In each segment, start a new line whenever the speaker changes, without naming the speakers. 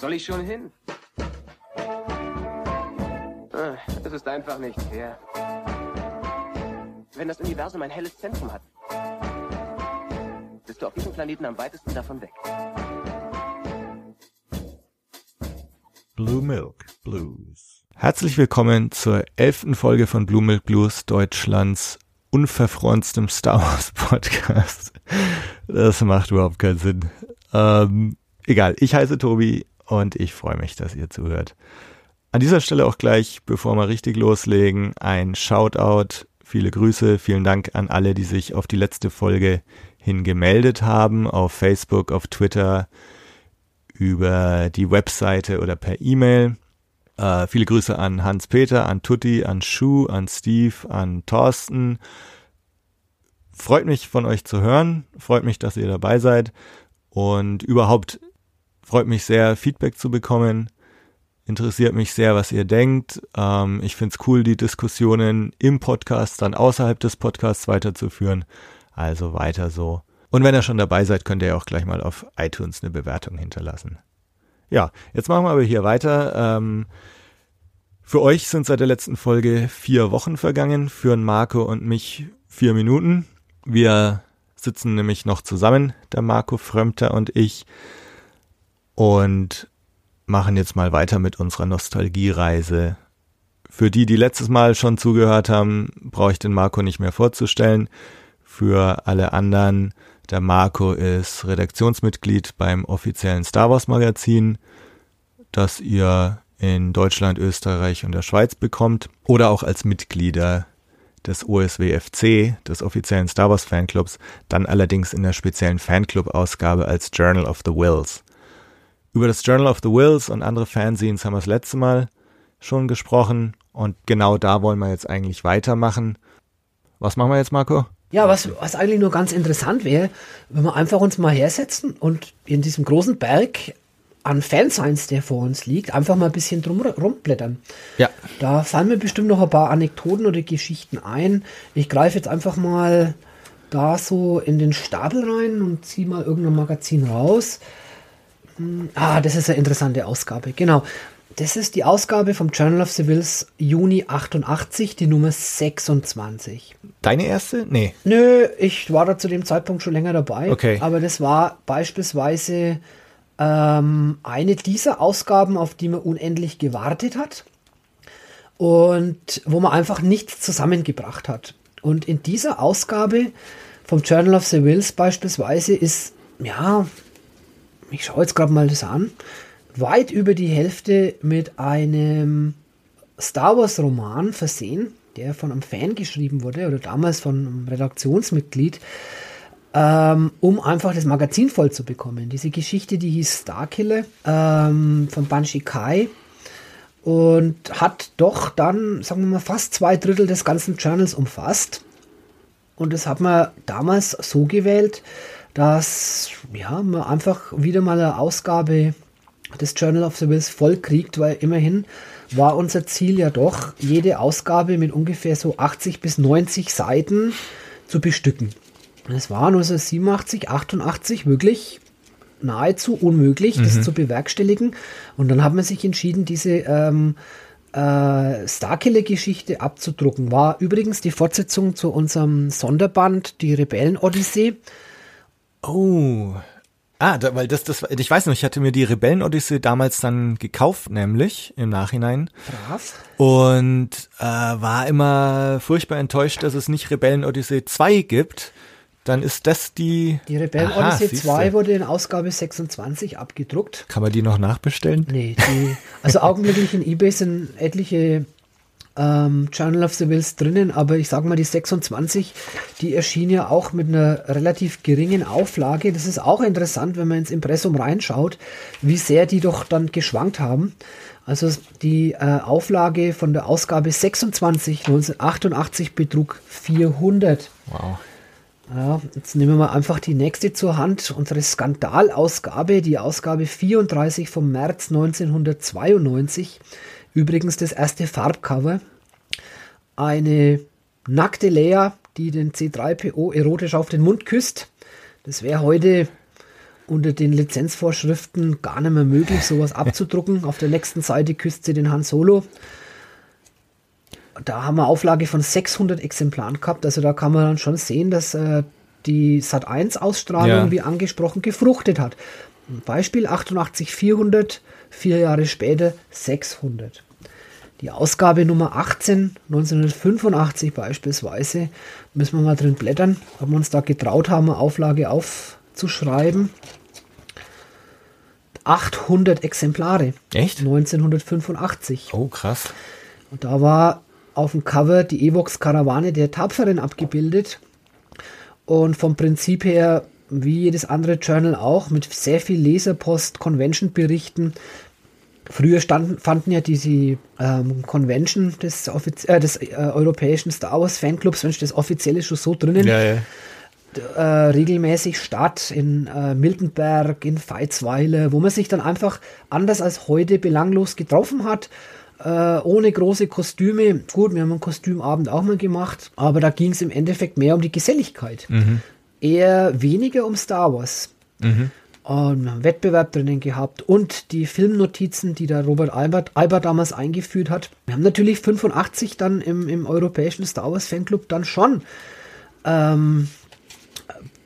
soll ich schon hin? Ah, Es ist einfach nicht fair. Wenn das Universum ein helles Zentrum hat, bist du auf diesem Planeten am weitesten davon weg.
Blue Milk Blues. Herzlich willkommen zur elften Folge von Blue Milk Blues, Deutschlands unverfronstem Star Wars Podcast. Das macht überhaupt keinen Sinn. Ähm, egal, ich heiße Tobi und ich freue mich, dass ihr zuhört. An dieser Stelle auch gleich, bevor wir richtig loslegen, ein Shoutout, viele Grüße, vielen Dank an alle, die sich auf die letzte Folge hin gemeldet haben, auf Facebook, auf Twitter, über die Webseite oder per E-Mail. Äh, viele Grüße an Hans-Peter, an Tutti, an Schuh, an Steve, an Thorsten. Freut mich von euch zu hören, freut mich, dass ihr dabei seid und überhaupt freut mich sehr, Feedback zu bekommen. Interessiert mich sehr, was ihr denkt. Ähm, ich find's cool, die Diskussionen im Podcast, dann außerhalb des Podcasts weiterzuführen. Also weiter so. Und wenn ihr schon dabei seid, könnt ihr auch gleich mal auf iTunes eine Bewertung hinterlassen. Ja, jetzt machen wir aber hier weiter. Ähm, für euch sind seit der letzten Folge vier Wochen vergangen, für Marco und mich vier Minuten. Wir sitzen nämlich noch zusammen, der Marco Frömter und ich, und machen jetzt mal weiter mit unserer Nostalgiereise. Für die, die letztes Mal schon zugehört haben, brauche ich den Marco nicht mehr vorzustellen. Für alle anderen, der Marco ist Redaktionsmitglied beim offiziellen Star Wars Magazin, das ihr in Deutschland, Österreich und der Schweiz bekommt oder auch als Mitglieder des OSWFC, des offiziellen Star Wars Fanclubs, dann allerdings in der speziellen Fanclub-Ausgabe als Journal of the Wills. Über das Journal of the Wills und andere Fanzines haben wir das letzte Mal schon gesprochen und genau da wollen wir jetzt eigentlich weitermachen. Was machen wir jetzt, Marco?
Ja, was, was eigentlich nur ganz interessant wäre, wenn wir einfach uns mal hersetzen und in diesem großen Berg an Fansigns, der vor uns liegt, einfach mal ein bisschen drum rumblättern.
Ja.
Da fallen mir bestimmt noch ein paar Anekdoten oder Geschichten ein. Ich greife jetzt einfach mal da so in den Stapel rein und ziehe mal irgendein Magazin raus. Ah, das ist eine interessante Ausgabe. Genau. Das ist die Ausgabe vom Journal of Civils Juni 88, die Nummer 26.
Deine erste? Nee.
Nö, ich war da zu dem Zeitpunkt schon länger dabei.
Okay.
Aber das war beispielsweise ähm, eine dieser Ausgaben, auf die man unendlich gewartet hat und wo man einfach nichts zusammengebracht hat. Und in dieser Ausgabe vom Journal of the Wills beispielsweise ist, ja, ich schaue jetzt gerade mal das an, weit über die Hälfte mit einem Star Wars Roman versehen, der von einem Fan geschrieben wurde oder damals von einem Redaktionsmitglied, ähm, um einfach das Magazin voll zu bekommen. Diese Geschichte, die hieß Starkiller ähm, von Banshee Kai und hat doch dann, sagen wir mal, fast zwei Drittel des ganzen Journals umfasst. Und das hat man damals so gewählt, dass ja, man einfach wieder mal eine Ausgabe des Journal of the Wills voll kriegt, weil immerhin war unser Ziel ja doch, jede Ausgabe mit ungefähr so 80 bis 90 Seiten zu bestücken. Es war 1987, 88 wirklich nahezu unmöglich, das zu bewerkstelligen. Und dann hat man sich entschieden, diese ähm, äh, Starkiller-Geschichte abzudrucken. War übrigens die Fortsetzung zu unserem Sonderband, die Rebellen-Odyssee.
Oh. Ah, da, weil das, das, ich weiß noch, ich hatte mir die Rebellen-Odyssee damals dann gekauft, nämlich im Nachhinein.
Brav.
Und äh, war immer furchtbar enttäuscht, dass es nicht Rebellen-Odyssee 2 gibt. Dann ist das die.
Die Rebellen
Aha,
Odyssey
siehste.
2 wurde in Ausgabe 26 abgedruckt.
Kann man die noch nachbestellen?
Nee, die, also augenblicklich in Ebay sind etliche ähm, Journal of the Wills drinnen, aber ich sag mal, die 26, die erschien ja auch mit einer relativ geringen Auflage. Das ist auch interessant, wenn man ins Impressum reinschaut, wie sehr die doch dann geschwankt haben. Also die äh, Auflage von der Ausgabe 26 1988 betrug 400.
Wow.
Ja, jetzt nehmen wir mal einfach die nächste zur Hand. Unsere Skandalausgabe, die Ausgabe 34 vom März 1992. Übrigens das erste Farbcover. Eine nackte Leia, die den C3PO erotisch auf den Mund küsst. Das wäre heute unter den Lizenzvorschriften gar nicht mehr möglich, sowas abzudrucken. Auf der nächsten Seite küsst sie den Han Solo. Da haben wir Auflage von 600 Exemplaren gehabt. Also da kann man dann schon sehen, dass äh, die Sat 1 Ausstrahlung,
Ja.
wie angesprochen, gefruchtet hat. Beispiel 88 400, vier Jahre später 600. Die Ausgabe Nummer 18, 1985 beispielsweise, müssen wir mal drin blättern, ob wir uns da getraut haben, eine Auflage aufzuschreiben. 800 Exemplare.
Echt?
1985.
Oh, krass.
Und da war auf dem Cover die Evox-Karawane der Tapferen abgebildet. Und vom Prinzip her, wie jedes andere Journal auch, mit sehr viel Leserpost, Convention-Berichten. Früher standen, fanden ja diese ähm, Convention des, Offiz äh, des äh, europäischen Star Wars Fanclubs, wenn ich das offizielle schon so drinnen,
Ja, ja.
äh, regelmäßig statt in äh, Miltenberg, in Veitsweiler, wo man sich dann einfach anders als heute belanglos getroffen hat, äh, ohne große Kostüme. Gut, wir haben einen Kostümabend auch mal gemacht, aber da ging es im Endeffekt mehr um die Geselligkeit. Eher weniger um Star Wars. Und wir haben einen Wettbewerb drinnen gehabt und die Filmnotizen, die der Robert Albert, Albert damals eingeführt hat. Wir haben natürlich 85 dann im, im europäischen Star Wars Fanclub dann schon ähm,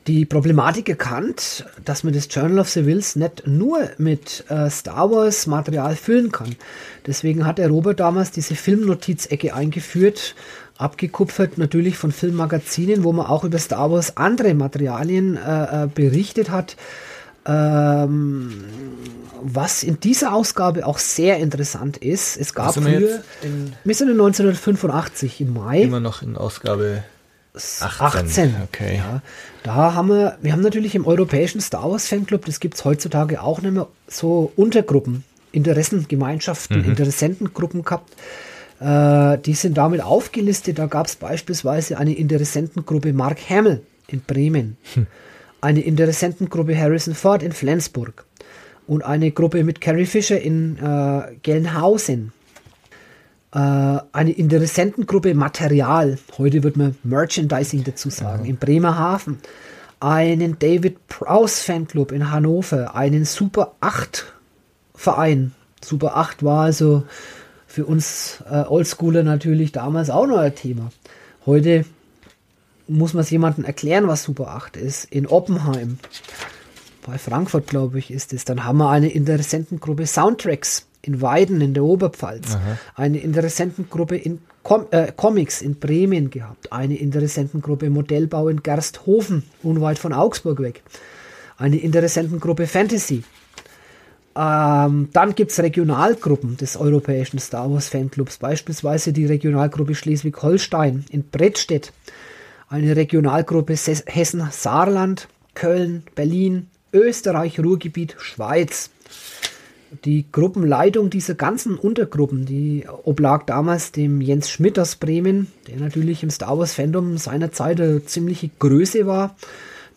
die Problematik erkannt, dass man das Journal of the Wills nicht nur mit äh, Star Wars Material füllen kann. Deswegen hat der Robert damals diese Filmnotizecke eingeführt, abgekupfert natürlich von Filmmagazinen, wo man auch über Star Wars andere Materialien äh, äh, berichtet hat. Ähm, was in dieser Ausgabe auch sehr interessant ist, es gab
wir
früher,
in-
wir sind in 1985 im Mai.
Immer noch in Ausgabe 18.
18.
Okay.
Ja, da haben wir, wir haben natürlich im europäischen Star Wars Fanclub, das gibt es heutzutage auch nicht mehr, so Untergruppen, Interessengemeinschaften,
Mhm.
Interessentengruppen gehabt. Äh, die sind damit aufgelistet. Da gab es beispielsweise eine Interessentengruppe Mark Hamill in Bremen,
Hm.
eine Interessentengruppe Harrison Ford in Flensburg und eine Gruppe mit Carrie Fisher in äh, Gelnhausen äh, eine Interessentengruppe Material, heute wird man Merchandising dazu sagen, in Bremerhaven, einen David Prowse Fanclub in Hannover, einen Super 8 Verein. Super 8 war also für uns äh, Oldschooler natürlich damals auch noch ein Thema. Heute muss man es jemandem erklären, was Super 8 ist. In Oppenheim, bei Frankfurt, glaube ich, ist es. Dann haben wir eine Interessentengruppe Soundtracks in Weiden in der Oberpfalz. Eine Interessentengruppe in Com äh, Comics in Bremen gehabt. Eine Interessentengruppe Modellbau in Gersthofen, unweit von Augsburg weg. Eine Interessentengruppe Fantasy. Ähm, dann gibt es Regionalgruppen des europäischen Star Wars Fanclubs, beispielsweise die Regionalgruppe Schleswig-Holstein in Brettstedt, eine Regionalgruppe Hessen-Saarland, Köln, Berlin, Österreich, Ruhrgebiet, Schweiz. Die Gruppenleitung dieser ganzen Untergruppen, die oblag damals dem Jens Schmidt aus Bremen, der natürlich im Star Wars Fandom seiner Zeit eine ziemliche Größe war,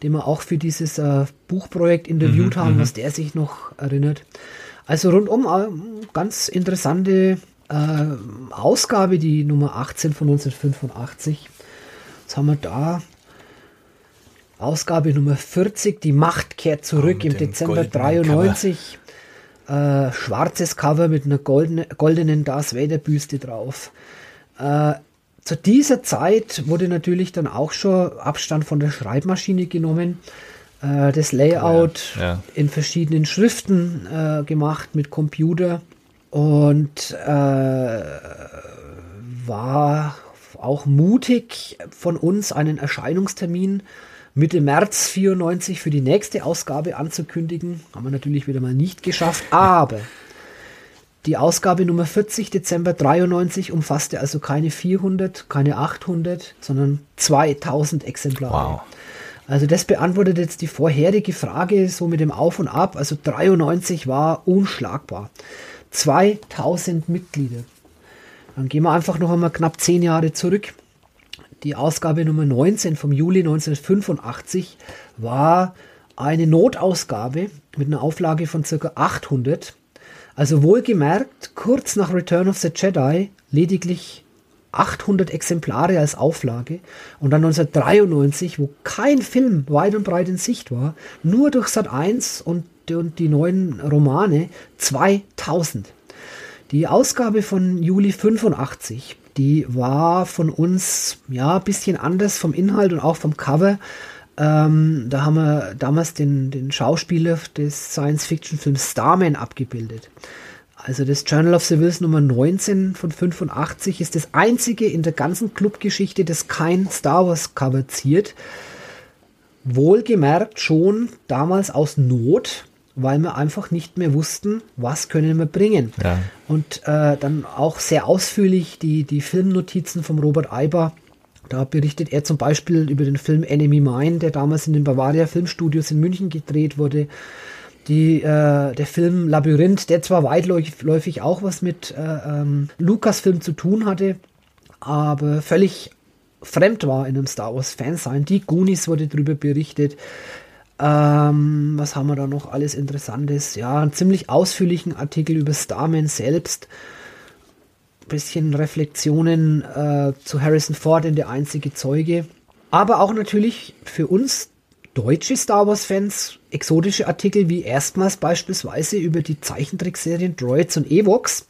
den wir auch für dieses äh, Buchprojekt interviewt haben, was der sich noch erinnert. Also rundum äh, ganz interessante äh, Ausgabe, die Nummer 18 von 1985. Jetzt haben wir da Ausgabe Nummer 40, die Macht kehrt zurück im Dezember
goldenen
93. Äh, schwarzes Cover mit einer goldene, goldenen Darth Vader Büste drauf. Äh, zu dieser Zeit wurde natürlich dann auch schon Abstand von der Schreibmaschine genommen. Äh, das Layout
Ja, ja.
in verschiedenen Schriften äh, gemacht mit Computer und äh, war auch mutig von uns einen Erscheinungstermin Mitte März 94 für die nächste Ausgabe anzukündigen. Haben wir natürlich wieder mal nicht geschafft, aber die Ausgabe Nummer 40 Dezember 93 umfasste also keine 400, keine 800, sondern 2000 Exemplare.
Wow.
Also das beantwortet jetzt die vorherige Frage so mit dem Auf und Ab. Also 93 war unschlagbar. 2000 Mitglieder. Dann gehen wir einfach noch einmal knapp 10 Jahre zurück. Die Ausgabe Nummer 19 vom Juli 1985 war eine Notausgabe mit einer Auflage von ca. 800. Also wohlgemerkt, kurz nach Return of the Jedi lediglich 800 Exemplare als Auflage. Und dann 1993, wo kein Film weit und breit in Sicht war, nur durch Sat 1 und, und die neuen Romane 2000. Die Ausgabe von Juli 85, die war von uns ja ein bisschen anders vom Inhalt und auch vom Cover. Ähm, da haben wir damals den, den Schauspieler des Science-Fiction-Films Starman abgebildet. Also das Journal of Civils Nummer 19 von 85 ist das einzige in der ganzen Clubgeschichte, das kein Star Wars Cover ziert. Wohlgemerkt schon damals aus Not, weil wir einfach nicht mehr wussten, was können wir bringen. Ja. Und äh, dann auch sehr ausführlich die, die Filmnotizen vom Robert Eiber. Da berichtet er zum Beispiel über den Film Enemy Mine, der damals in den Bavaria Filmstudios in München gedreht wurde die, äh, der Film Labyrinth, der zwar weitläufig auch was mit äh, ähm, Lucasfilm zu tun hatte, aber völlig fremd war in einem Star Wars Fan sein. Die Goonies wurde darüber berichtet. Ähm, was haben wir da noch alles Interessantes? Ja, einen ziemlich ausführlichen Artikel über Starman selbst. Bisschen Reflexionen äh, zu Harrison Ford in Der einzige Zeuge. Aber auch natürlich für uns deutsche Star Wars-Fans exotische Artikel wie erstmals beispielsweise über die Zeichentrickserien Droids und Evox,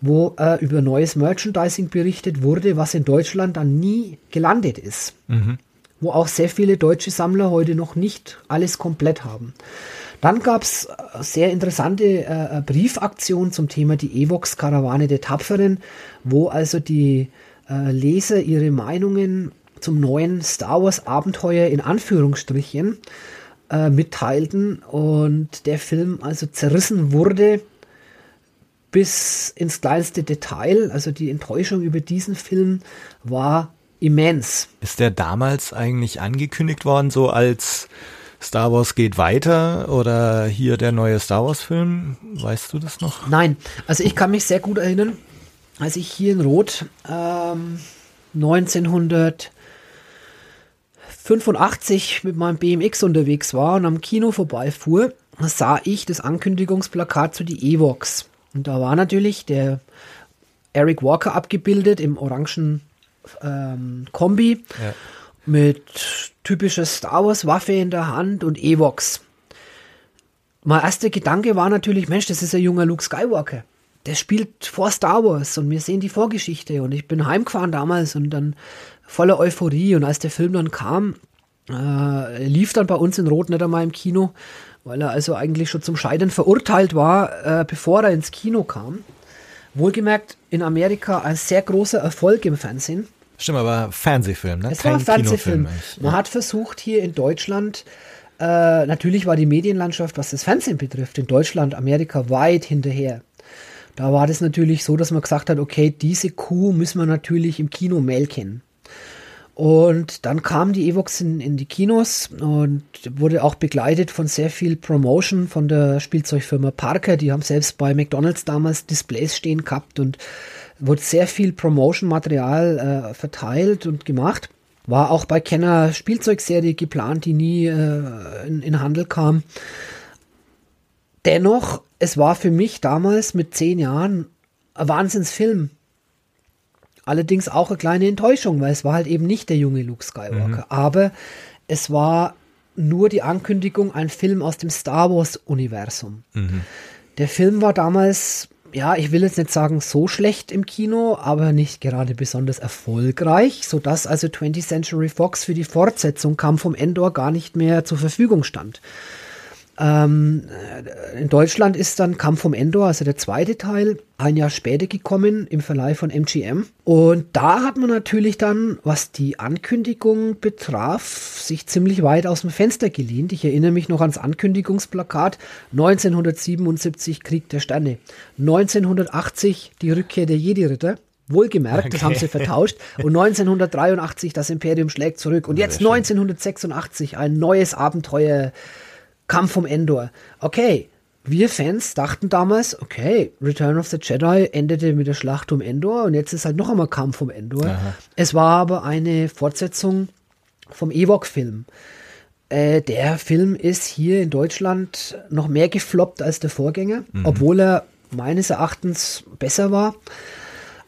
wo äh, über neues Merchandising berichtet wurde, was in Deutschland dann nie gelandet ist. Mhm. Wo auch sehr viele deutsche Sammler heute noch nicht alles komplett haben. Dann gab es äh, sehr interessante äh, äh, Briefaktionen zum Thema die Evox-Karawane der Tapferen, wo also die äh, Leser ihre Meinungen zum neuen Star Wars Abenteuer in Anführungsstrichen äh, mitteilten und der Film also zerrissen wurde bis ins kleinste Detail. Also die Enttäuschung über diesen Film war immens.
Ist der damals eigentlich angekündigt worden, so als Star Wars geht weiter oder hier der neue Star Wars Film? Weißt du das noch?
Nein, also ich kann mich sehr gut erinnern, als ich hier in Rot ähm, 1900 85 mit meinem BMX unterwegs war und am Kino vorbeifuhr, sah ich das Ankündigungsplakat zu die Evox. Und da war natürlich der Eric Walker abgebildet im orangen ähm, Kombi ja. mit typischer Star Wars Waffe in der Hand und Evox. Mein erster Gedanke war natürlich, Mensch, das ist ein junger Luke Skywalker. Der spielt vor Star Wars und wir sehen die Vorgeschichte und ich bin heimgefahren damals und dann voller Euphorie. Und als der Film dann kam, äh, lief dann bei uns in Rot nicht einmal im Kino, weil er also eigentlich schon zum Scheiden verurteilt war, äh, bevor er ins Kino kam. Wohlgemerkt in Amerika ein sehr großer Erfolg im Fernsehen.
Stimmt, aber Fernsehfilm, ne?
Es Kein war ein Fernsehfilm. Man hat versucht hier in Deutschland, äh, natürlich war die Medienlandschaft, was das Fernsehen betrifft, in Deutschland, Amerika weit hinterher. Da war das natürlich so, dass man gesagt hat, okay, diese Kuh müssen wir natürlich im Kino melken. Und dann kam die Evox in, in, die Kinos und wurde auch begleitet von sehr viel Promotion von der Spielzeugfirma Parker. Die haben selbst bei McDonalds damals Displays stehen gehabt und wurde sehr viel Promotion-Material äh, verteilt und gemacht. War auch bei Kenner Spielzeugserie geplant, die nie äh, in, in Handel kam. Dennoch, es war für mich damals mit zehn Jahren ein Wahnsinnsfilm. Allerdings auch eine kleine Enttäuschung, weil es war halt eben nicht der junge Luke Skywalker. Mhm. Aber es war nur die Ankündigung, ein Film aus dem Star Wars-Universum. Mhm. Der Film war damals, ja, ich will jetzt nicht sagen so schlecht im Kino, aber nicht gerade besonders erfolgreich, sodass also 20th Century Fox für die Fortsetzung kam vom Endor gar nicht mehr zur Verfügung stand. Ähm, in Deutschland ist dann Kampf vom Endor, also der zweite Teil, ein Jahr später gekommen im Verleih von MGM. Und da hat man natürlich dann, was die Ankündigung betraf, sich ziemlich weit aus dem Fenster gelehnt. Ich erinnere mich noch ans Ankündigungsplakat 1977 Krieg der Sterne, 1980 die Rückkehr der Jedi-Ritter. Wohlgemerkt, okay. das haben sie vertauscht. Und 1983 das Imperium schlägt zurück. Und jetzt 1986 ein neues Abenteuer Kampf vom Endor. Okay, wir Fans dachten damals, okay, Return of the Jedi endete mit der Schlacht um Endor und jetzt ist halt noch einmal Kampf um Endor. Aha. Es war aber eine Fortsetzung vom Ewok-Film. Äh, der Film ist hier in Deutschland noch mehr gefloppt als der Vorgänger, mhm. obwohl er meines Erachtens besser war.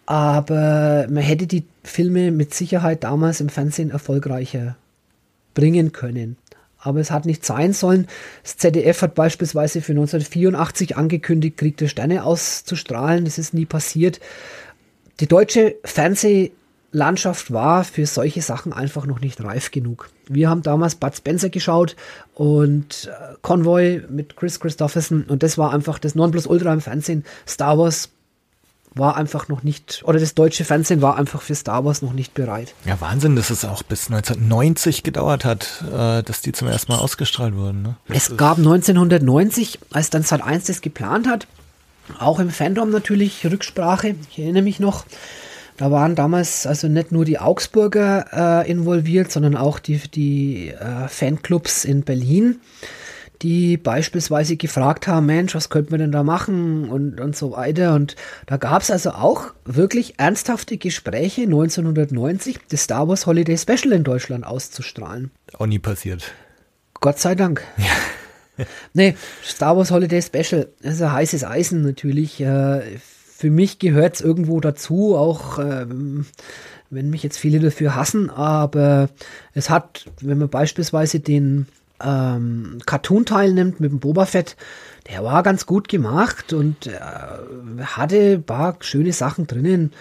aber man hätte die Filme mit Sicherheit damals im Fernsehen erfolgreicher bringen können. Aber es hat nicht sein sollen. Das ZDF hat beispielsweise für 1984 angekündigt, Krieg der Sterne auszustrahlen. Das ist nie passiert. Die deutsche Fernsehlandschaft war für solche Sachen einfach noch nicht reif genug. Wir haben damals Bud Spencer geschaut und äh, Convoy mit Chris Christopherson und das war einfach das Nonplusultra im Fernsehen. Star Wars war einfach noch nicht, oder das deutsche Fernsehen war einfach für Star Wars noch nicht bereit.
Ja, Wahnsinn, dass es auch bis 1990 gedauert hat, äh, dass die zum ersten Mal ausgestrahlt wurden. Ne?
Es gab 1990, als dann Sat 1 das geplant hat, auch im Fandom natürlich Rücksprache. Ich erinnere mich noch, da waren damals also nicht nur die Augsburger äh, involviert, sondern auch die, die äh, Fanclubs in Berlin die beispielsweise gefragt haben, Mensch, was könnten wir denn da machen und, und so weiter. Und da gab es also auch wirklich ernsthafte Gespräche 1990, das Star Wars Holiday Special in Deutschland auszustrahlen.
Auch nie passiert.
Gott sei Dank. Ja. nee, Star Wars Holiday Special, das ist ein heißes Eisen natürlich. Äh, für mich gehört es irgendwo dazu, auch ähm, wenn mich jetzt viele dafür hassen, aber es hat, wenn man beispielsweise den ähm, Cartoon teilnimmt mit dem Boba Fett, der war ganz gut gemacht und äh, hatte ein paar schöne Sachen drinnen.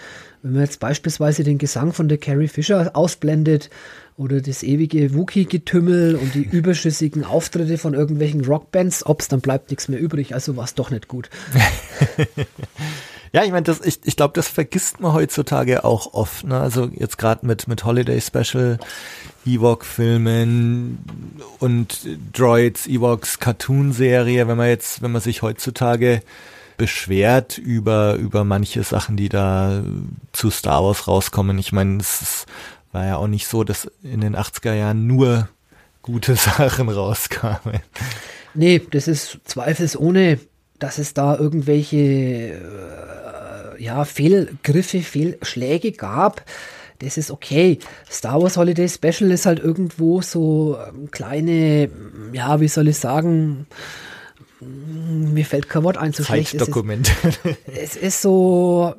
Wenn man jetzt beispielsweise den Gesang von der Carrie Fisher ausblendet oder das ewige Wookie-Getümmel und die überschüssigen Auftritte von irgendwelchen Rockbands, ob's dann bleibt nichts mehr übrig, also war es doch nicht gut.
Ja, ich meine, das, ich, ich glaube, das vergisst man heutzutage auch oft. Ne? Also jetzt gerade mit, mit Holiday Special, Ewok-Filmen und Droids, Ewoks Cartoon-Serie, wenn man jetzt, wenn man sich heutzutage beschwert über, über manche Sachen, die da zu Star Wars rauskommen. Ich meine, es war ja auch nicht so, dass in den 80er Jahren nur gute Sachen rauskamen.
Nee, das ist zweifelsohne, dass es da irgendwelche äh, ja, Fehlgriffe, Fehlschläge gab. Das ist okay. Star Wars Holiday Special ist halt irgendwo so ähm, kleine, ja, wie soll ich sagen, mir fällt kein Wort ein, so schlecht.
Zeitdokument.
Es ist, es ist so,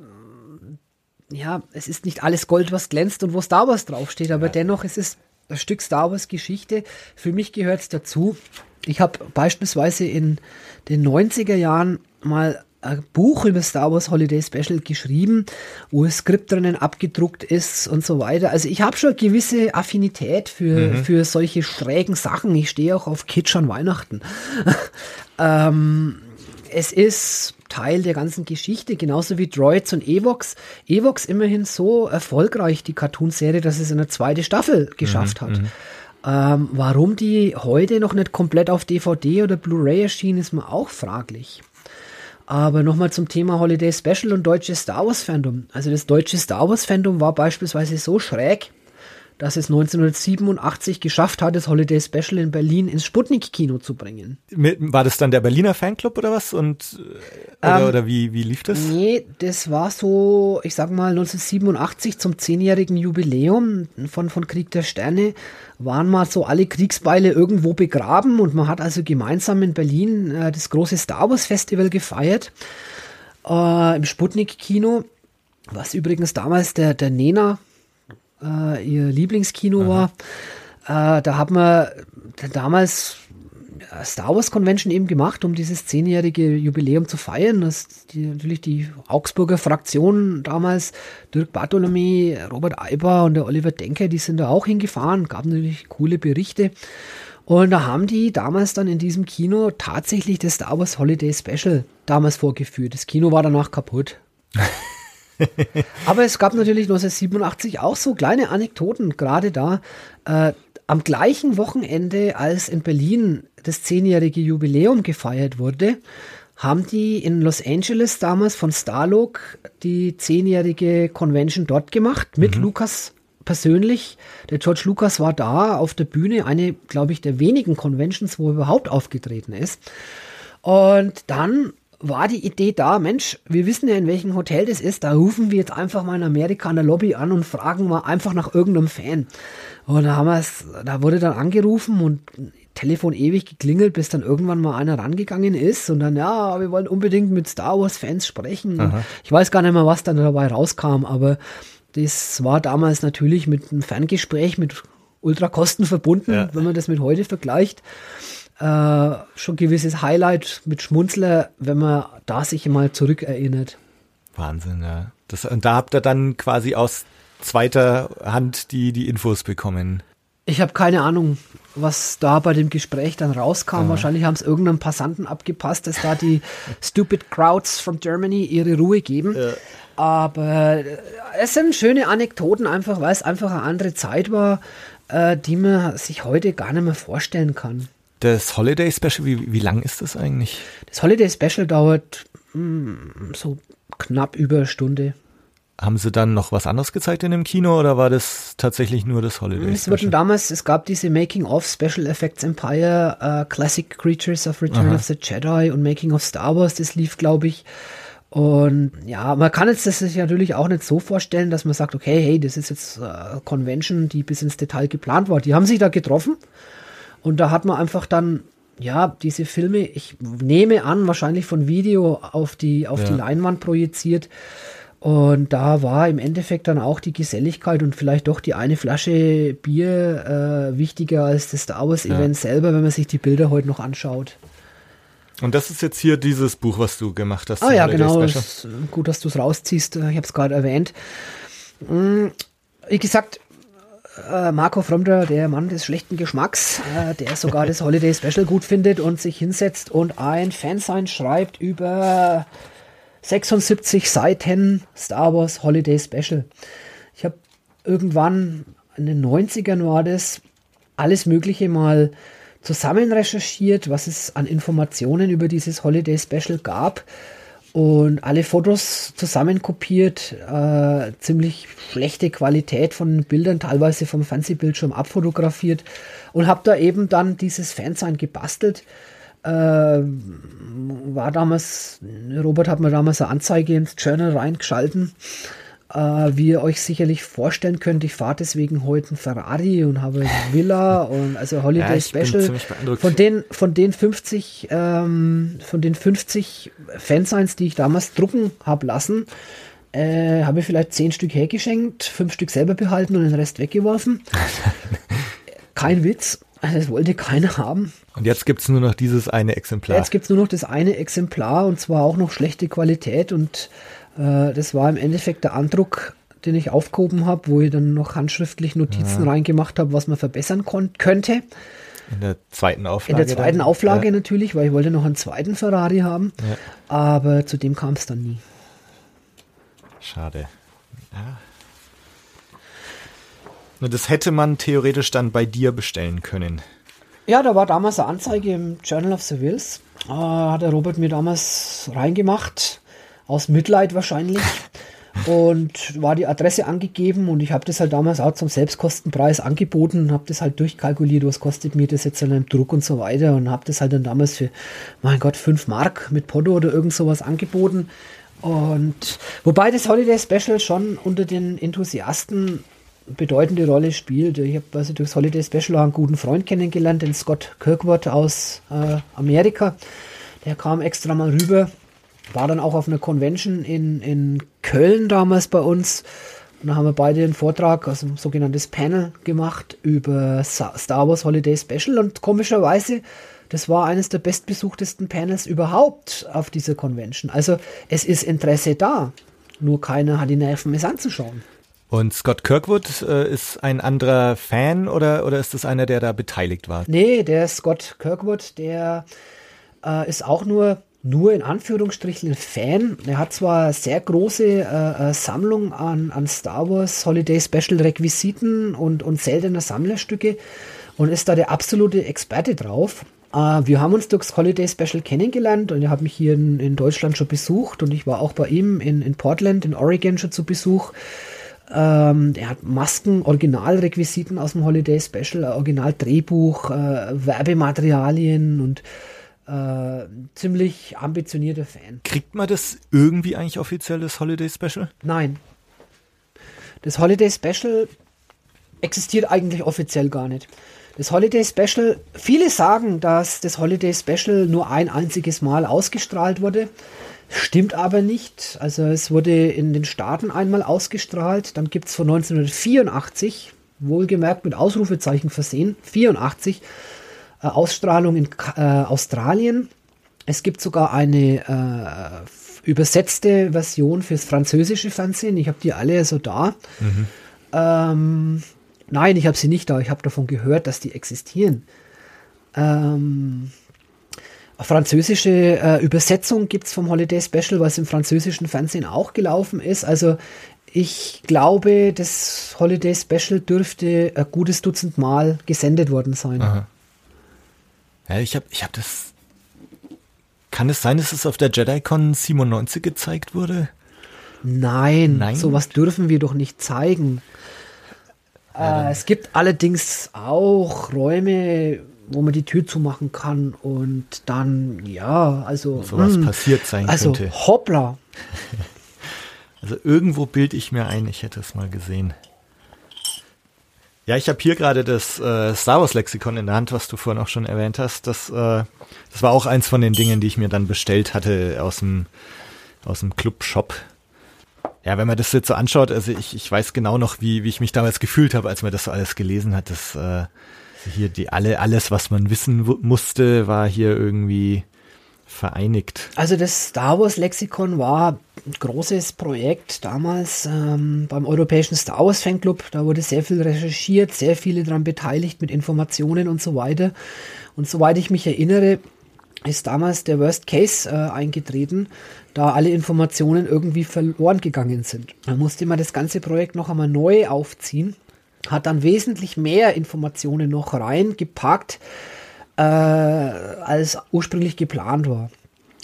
ja, es ist nicht alles Gold, was glänzt und wo Star Wars draufsteht, aber ja. dennoch es ist ein Stück Star Wars Geschichte. Für mich gehört es dazu. Ich habe beispielsweise in den 90er Jahren mal ein Buch über Star Wars Holiday Special geschrieben, wo ein Skript drinnen abgedruckt ist und so weiter. Also ich habe schon gewisse Affinität für, mhm. für solche schrägen Sachen. Ich stehe auch auf Kitsch an Weihnachten. ähm, es ist Teil der ganzen Geschichte, genauso wie Droids und Evox. Evox immerhin so erfolgreich, die Cartoonserie, dass es eine zweite Staffel geschafft mhm, hat. Ähm, warum die heute noch nicht komplett auf DVD oder Blu-ray erschienen, ist mir auch fraglich. Aber nochmal zum Thema Holiday Special und deutsches Star Wars Fandom. Also das deutsche Star Wars Fandom war beispielsweise so schräg, dass es 1987 geschafft hat, das Holiday Special in Berlin ins Sputnik-Kino zu bringen.
War das dann der Berliner Fanclub oder was? Und, äh, oder, ähm, oder wie, wie lief das?
Nee, das war so, ich sag mal, 1987 zum zehnjährigen Jubiläum von, von Krieg der Sterne waren mal so alle Kriegsbeile irgendwo begraben und man hat also gemeinsam in Berlin äh, das große Star Wars Festival gefeiert äh, im Sputnik-Kino, was übrigens damals der, der Nena äh, ihr Lieblingskino Aha. war. Äh, da hat man damals Star Wars Convention eben gemacht, um dieses zehnjährige Jubiläum zu feiern. Das die, natürlich die Augsburger Fraktion damals, Dirk Bartholomew, Robert Eiber und der Oliver Denker, die sind da auch hingefahren, gab natürlich coole Berichte. Und da haben die damals dann in diesem Kino tatsächlich das Star Wars Holiday Special damals vorgeführt. Das Kino war danach kaputt. Aber es gab natürlich 1987 auch so kleine Anekdoten, gerade da. Äh, am gleichen Wochenende, als in Berlin das zehnjährige Jubiläum gefeiert wurde, haben die in Los Angeles damals von Starlog die zehnjährige Convention dort gemacht mit mhm. Lukas persönlich. Der George Lucas war da auf der Bühne, eine, glaube ich, der wenigen Conventions, wo er überhaupt aufgetreten ist. Und dann war die Idee da, Mensch, wir wissen ja, in welchem Hotel das ist, da rufen wir jetzt einfach mal in Amerika an der Lobby an und fragen mal einfach nach irgendeinem Fan. Und da haben wir es, da wurde dann angerufen und Telefon ewig geklingelt, bis dann irgendwann mal einer rangegangen ist und dann, ja, wir wollen unbedingt mit Star Wars-Fans sprechen. Ich weiß gar nicht mehr, was dann dabei rauskam, aber das war damals natürlich mit einem Ferngespräch mit Ultrakosten verbunden,
Ja.
wenn man das mit heute vergleicht. Äh, schon gewisses Highlight mit Schmunzler, wenn man da sich mal zurückerinnert.
Wahnsinn, ja. Das, und da habt ihr dann quasi aus zweiter Hand die, die Infos bekommen.
Ich habe keine Ahnung, was da bei dem Gespräch dann rauskam. Wahrscheinlich haben es irgendeinem Passanten abgepasst, dass da die Stupid Crowds from Germany ihre Ruhe geben. Aber äh, es sind schöne Anekdoten, einfach weil es einfach eine andere Zeit war, äh, die man sich heute gar nicht mehr vorstellen kann.
Das Holiday Special, wie, wie lang ist das eigentlich?
Das Holiday Special dauert mm, so knapp über eine Stunde.
Haben sie dann noch was anderes gezeigt in dem Kino oder war das tatsächlich nur das Holiday
Es wurden
Special?
damals, es gab diese Making of Special Effects Empire, äh, Classic Creatures of Return of the Jedi und Making of Star Wars, das lief, glaube ich. Und ja, man kann jetzt das sich natürlich auch nicht so vorstellen, dass man sagt, okay, hey, das ist jetzt äh, Convention, die bis ins Detail geplant war. Die haben sich da getroffen und da hat man einfach dann, ja, diese Filme, ich nehme an, wahrscheinlich von Video auf die, auf die
Ja.
Leinwand projiziert. Und da war im Endeffekt dann auch die Geselligkeit und vielleicht doch die eine Flasche Bier äh, wichtiger als das Star Wars Event selber, wenn man sich die Bilder heute noch anschaut.
Und das ist jetzt hier dieses Buch, was du gemacht hast.
Ah ja, genau. Ist, gut, dass du es rausziehst. Ich habe es gerade erwähnt. Mm, Wie gesagt, äh, Marco Fromder, der Mann des schlechten Geschmacks, äh, der sogar das Holiday Special gut findet und sich hinsetzt und ein Fansign schreibt über 76 Seiten Star Wars Holiday Special. Ich habe irgendwann in den 90ern war das alles Mögliche mal zusammen recherchiert, was es an Informationen über dieses Holiday Special gab und alle Fotos zusammen kopiert, äh, ziemlich schlechte Qualität von Bildern, teilweise vom Fernsehbildschirm abfotografiert und habe da eben dann dieses Fansign gebastelt. Äh, war damals, Robert hat mir damals eine Anzeige ins Journal reingeschalten. Äh, wie ihr euch sicherlich vorstellen könnt, ich fahre deswegen heute einen Ferrari und habe eine Villa und also Holiday
Ja,
Special. Von den, von den 50, ähm, von den 50 Fansigns, die ich damals drucken habe lassen, äh, habe ich vielleicht 10 Stück hergeschenkt, 5 Stück selber behalten und den Rest weggeworfen. Kein Witz. Also das wollte keiner haben.
Und jetzt gibt's nur noch dieses eine Exemplar.
Jetzt gibt es nur noch das eine Exemplar und zwar auch noch schlechte Qualität und äh, das war im Endeffekt der Andruck, den ich aufgehoben habe, wo ich dann noch handschriftlich Notizen reingemacht habe, was man verbessern könnte.
in der zweiten
In
Auflage.
der zweiten
dann.
Auflage
Ja.
natürlich, weil ich wollte noch einen zweiten Ferrari haben, aber zu dem kam es dann nie.
Schade. Ja. Nur das hätte man theoretisch dann bei dir bestellen können.
Ja, da war damals eine Anzeige im Journal of the Wills. Äh, hat der Robert mir damals reingemacht. Aus Mitleid wahrscheinlich. Und war die Adresse angegeben und ich habe das halt damals auch zum Selbstkostenpreis angeboten und habe das halt durchkalkuliert, was kostet mir das jetzt an einem Druck und so weiter und habe das halt dann damals für, mein Gott, 5 Mark mit Porto oder irgend sowas angeboten. Und wobei das Holiday Special schon unter den Enthusiasten bedeutende Rolle spielt. Ich habe also durchs Holiday Special auch einen guten Freund kennengelernt, den Scott Kirkwood aus äh, Amerika. Der kam extra mal rüber, war dann auch auf einer Convention in, in Köln damals bei uns. Und da haben wir beide einen Vortrag, also ein sogenanntes Panel gemacht über Star Wars Holiday Special. Und komischerweise, das war eines der bestbesuchtesten Panels überhaupt auf dieser Convention. Also es ist Interesse da, nur keiner hat die Nerven, es anzuschauen.
Und Scott Kirkwood äh, ist ein anderer Fan oder, oder ist das einer, der da beteiligt war?
Nee, der Scott Kirkwood, der äh, ist auch nur, nur in Anführungsstrichen ein Fan. Er hat zwar eine sehr große äh, äh, Sammlung an, an Star Wars Holiday Special Requisiten und, und seltene Sammlerstücke und ist da der absolute Experte drauf. Äh, wir haben uns durchs Holiday Special kennengelernt und er hat mich hier in, in Deutschland schon besucht und ich war auch bei ihm in, in Portland, in Oregon schon zu Besuch. Ähm, er hat Masken, Originalrequisiten aus dem Holiday Special, Originaldrehbuch, äh, Werbematerialien und äh, ziemlich ambitionierter Fan.
Kriegt man das irgendwie eigentlich offiziell, das Holiday Special?
Nein. Das Holiday Special existiert eigentlich offiziell gar nicht. Das Holiday Special, viele sagen, dass das Holiday Special nur ein einziges Mal ausgestrahlt wurde. Stimmt aber nicht. Also es wurde in den Staaten einmal ausgestrahlt. Dann gibt es von 1984, wohlgemerkt mit Ausrufezeichen versehen, 84 äh, Ausstrahlung in äh, Australien. Es gibt sogar eine äh, übersetzte Version fürs französische Fernsehen. Ich habe die alle so da. Mhm. Ähm, Nein, ich habe sie nicht da. Ich habe davon gehört, dass die existieren. Ähm, französische äh, Übersetzung gibt es vom Holiday Special, was im französischen Fernsehen auch gelaufen ist. Also ich glaube, das Holiday Special dürfte ein gutes Dutzend Mal gesendet worden sein. Aha.
Ja, ich habe ich hab das. Kann es sein, dass es auf der JediCon 97 gezeigt wurde?
Nein, Nein, sowas dürfen wir doch nicht zeigen. Äh, es gibt allerdings auch Räume, wo man die Tür zumachen kann und dann, ja, also.
So was hm, passiert sein
also,
könnte.
Also, hoppla.
also, irgendwo bild ich mir ein, ich hätte es mal gesehen. Ja, ich habe hier gerade das äh, Star Wars Lexikon in der Hand, was du vorhin auch schon erwähnt hast. Das, äh, das war auch eins von den Dingen, die ich mir dann bestellt hatte aus dem, aus dem Club-Shop. Ja, wenn man das jetzt so anschaut, also ich, ich weiß genau noch, wie, wie ich mich damals gefühlt habe, als man das so alles gelesen hat. Das äh, hier die alle alles, was man wissen musste, war hier irgendwie vereinigt.
Also das Star Wars Lexikon war ein großes Projekt damals ähm, beim Europäischen Star Wars Fanclub. Da wurde sehr viel recherchiert, sehr viele daran beteiligt mit Informationen und so weiter. Und soweit ich mich erinnere, ist damals der Worst Case äh, eingetreten, da alle Informationen irgendwie verloren gegangen sind. Da musste man das ganze Projekt noch einmal neu aufziehen, hat dann wesentlich mehr Informationen noch reingepackt, äh, als ursprünglich geplant war.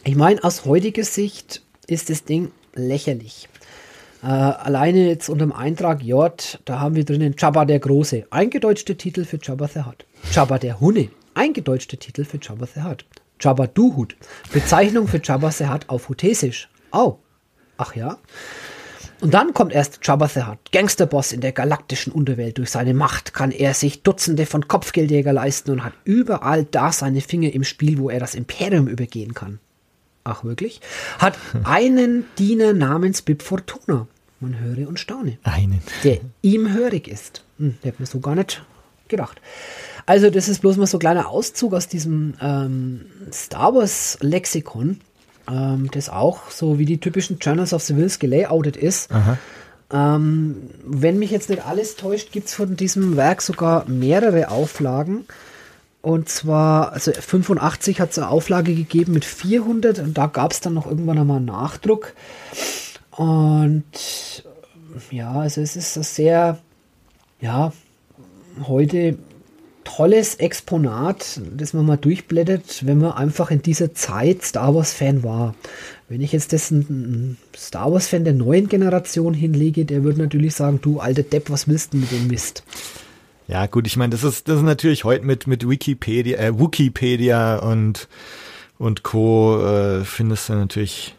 Ich meine, aus heutiger Sicht ist das Ding lächerlich. Äh, alleine jetzt unter dem Eintrag J, da haben wir drinnen Jabba der Große, eingedeutschte Titel für Jabba the Hutt. Jabba der Hunne, eingedeutschte Titel für Jabba the Hutt. Jabba Duhut. Bezeichnung für Jabba the Hutt auf Hutesisch. Oh. Ach ja. Und dann kommt erst Jabba the Hutt, Gangsterboss in der galaktischen Unterwelt. Durch seine Macht kann er sich Dutzende von Kopfgeldjäger leisten und hat überall da seine Finger im Spiel, wo er das Imperium übergehen kann. Ach wirklich? Hat einen Diener namens Bib Fortuna. Man höre und staune.
Einen.
Der ihm hörig ist. Hm, der hat mir so gar nicht gedacht. Also das ist bloß mal so ein kleiner Auszug aus diesem ähm, Star Wars Lexikon, ähm, das auch so wie die typischen Journals of the Wills gelayoutet ist. Ähm, wenn mich jetzt nicht alles täuscht, gibt es von diesem Werk sogar mehrere Auflagen. Und zwar, also 85 hat es eine Auflage gegeben mit 400 und da gab es dann noch irgendwann einmal einen Nachdruck. Und ja, also es ist sehr, ja, heute tolles Exponat, das man mal durchblättert, wenn man einfach in dieser Zeit Star Wars-Fan war. Wenn ich jetzt das ein Star Wars-Fan der neuen Generation hinlege, der würde natürlich sagen, du alter Depp, was willst du mit dem Mist?
Ja, gut, ich meine, das ist, das ist natürlich heute mit, mit Wikipedia, äh, Wikipedia und, und Co. Äh, findest du natürlich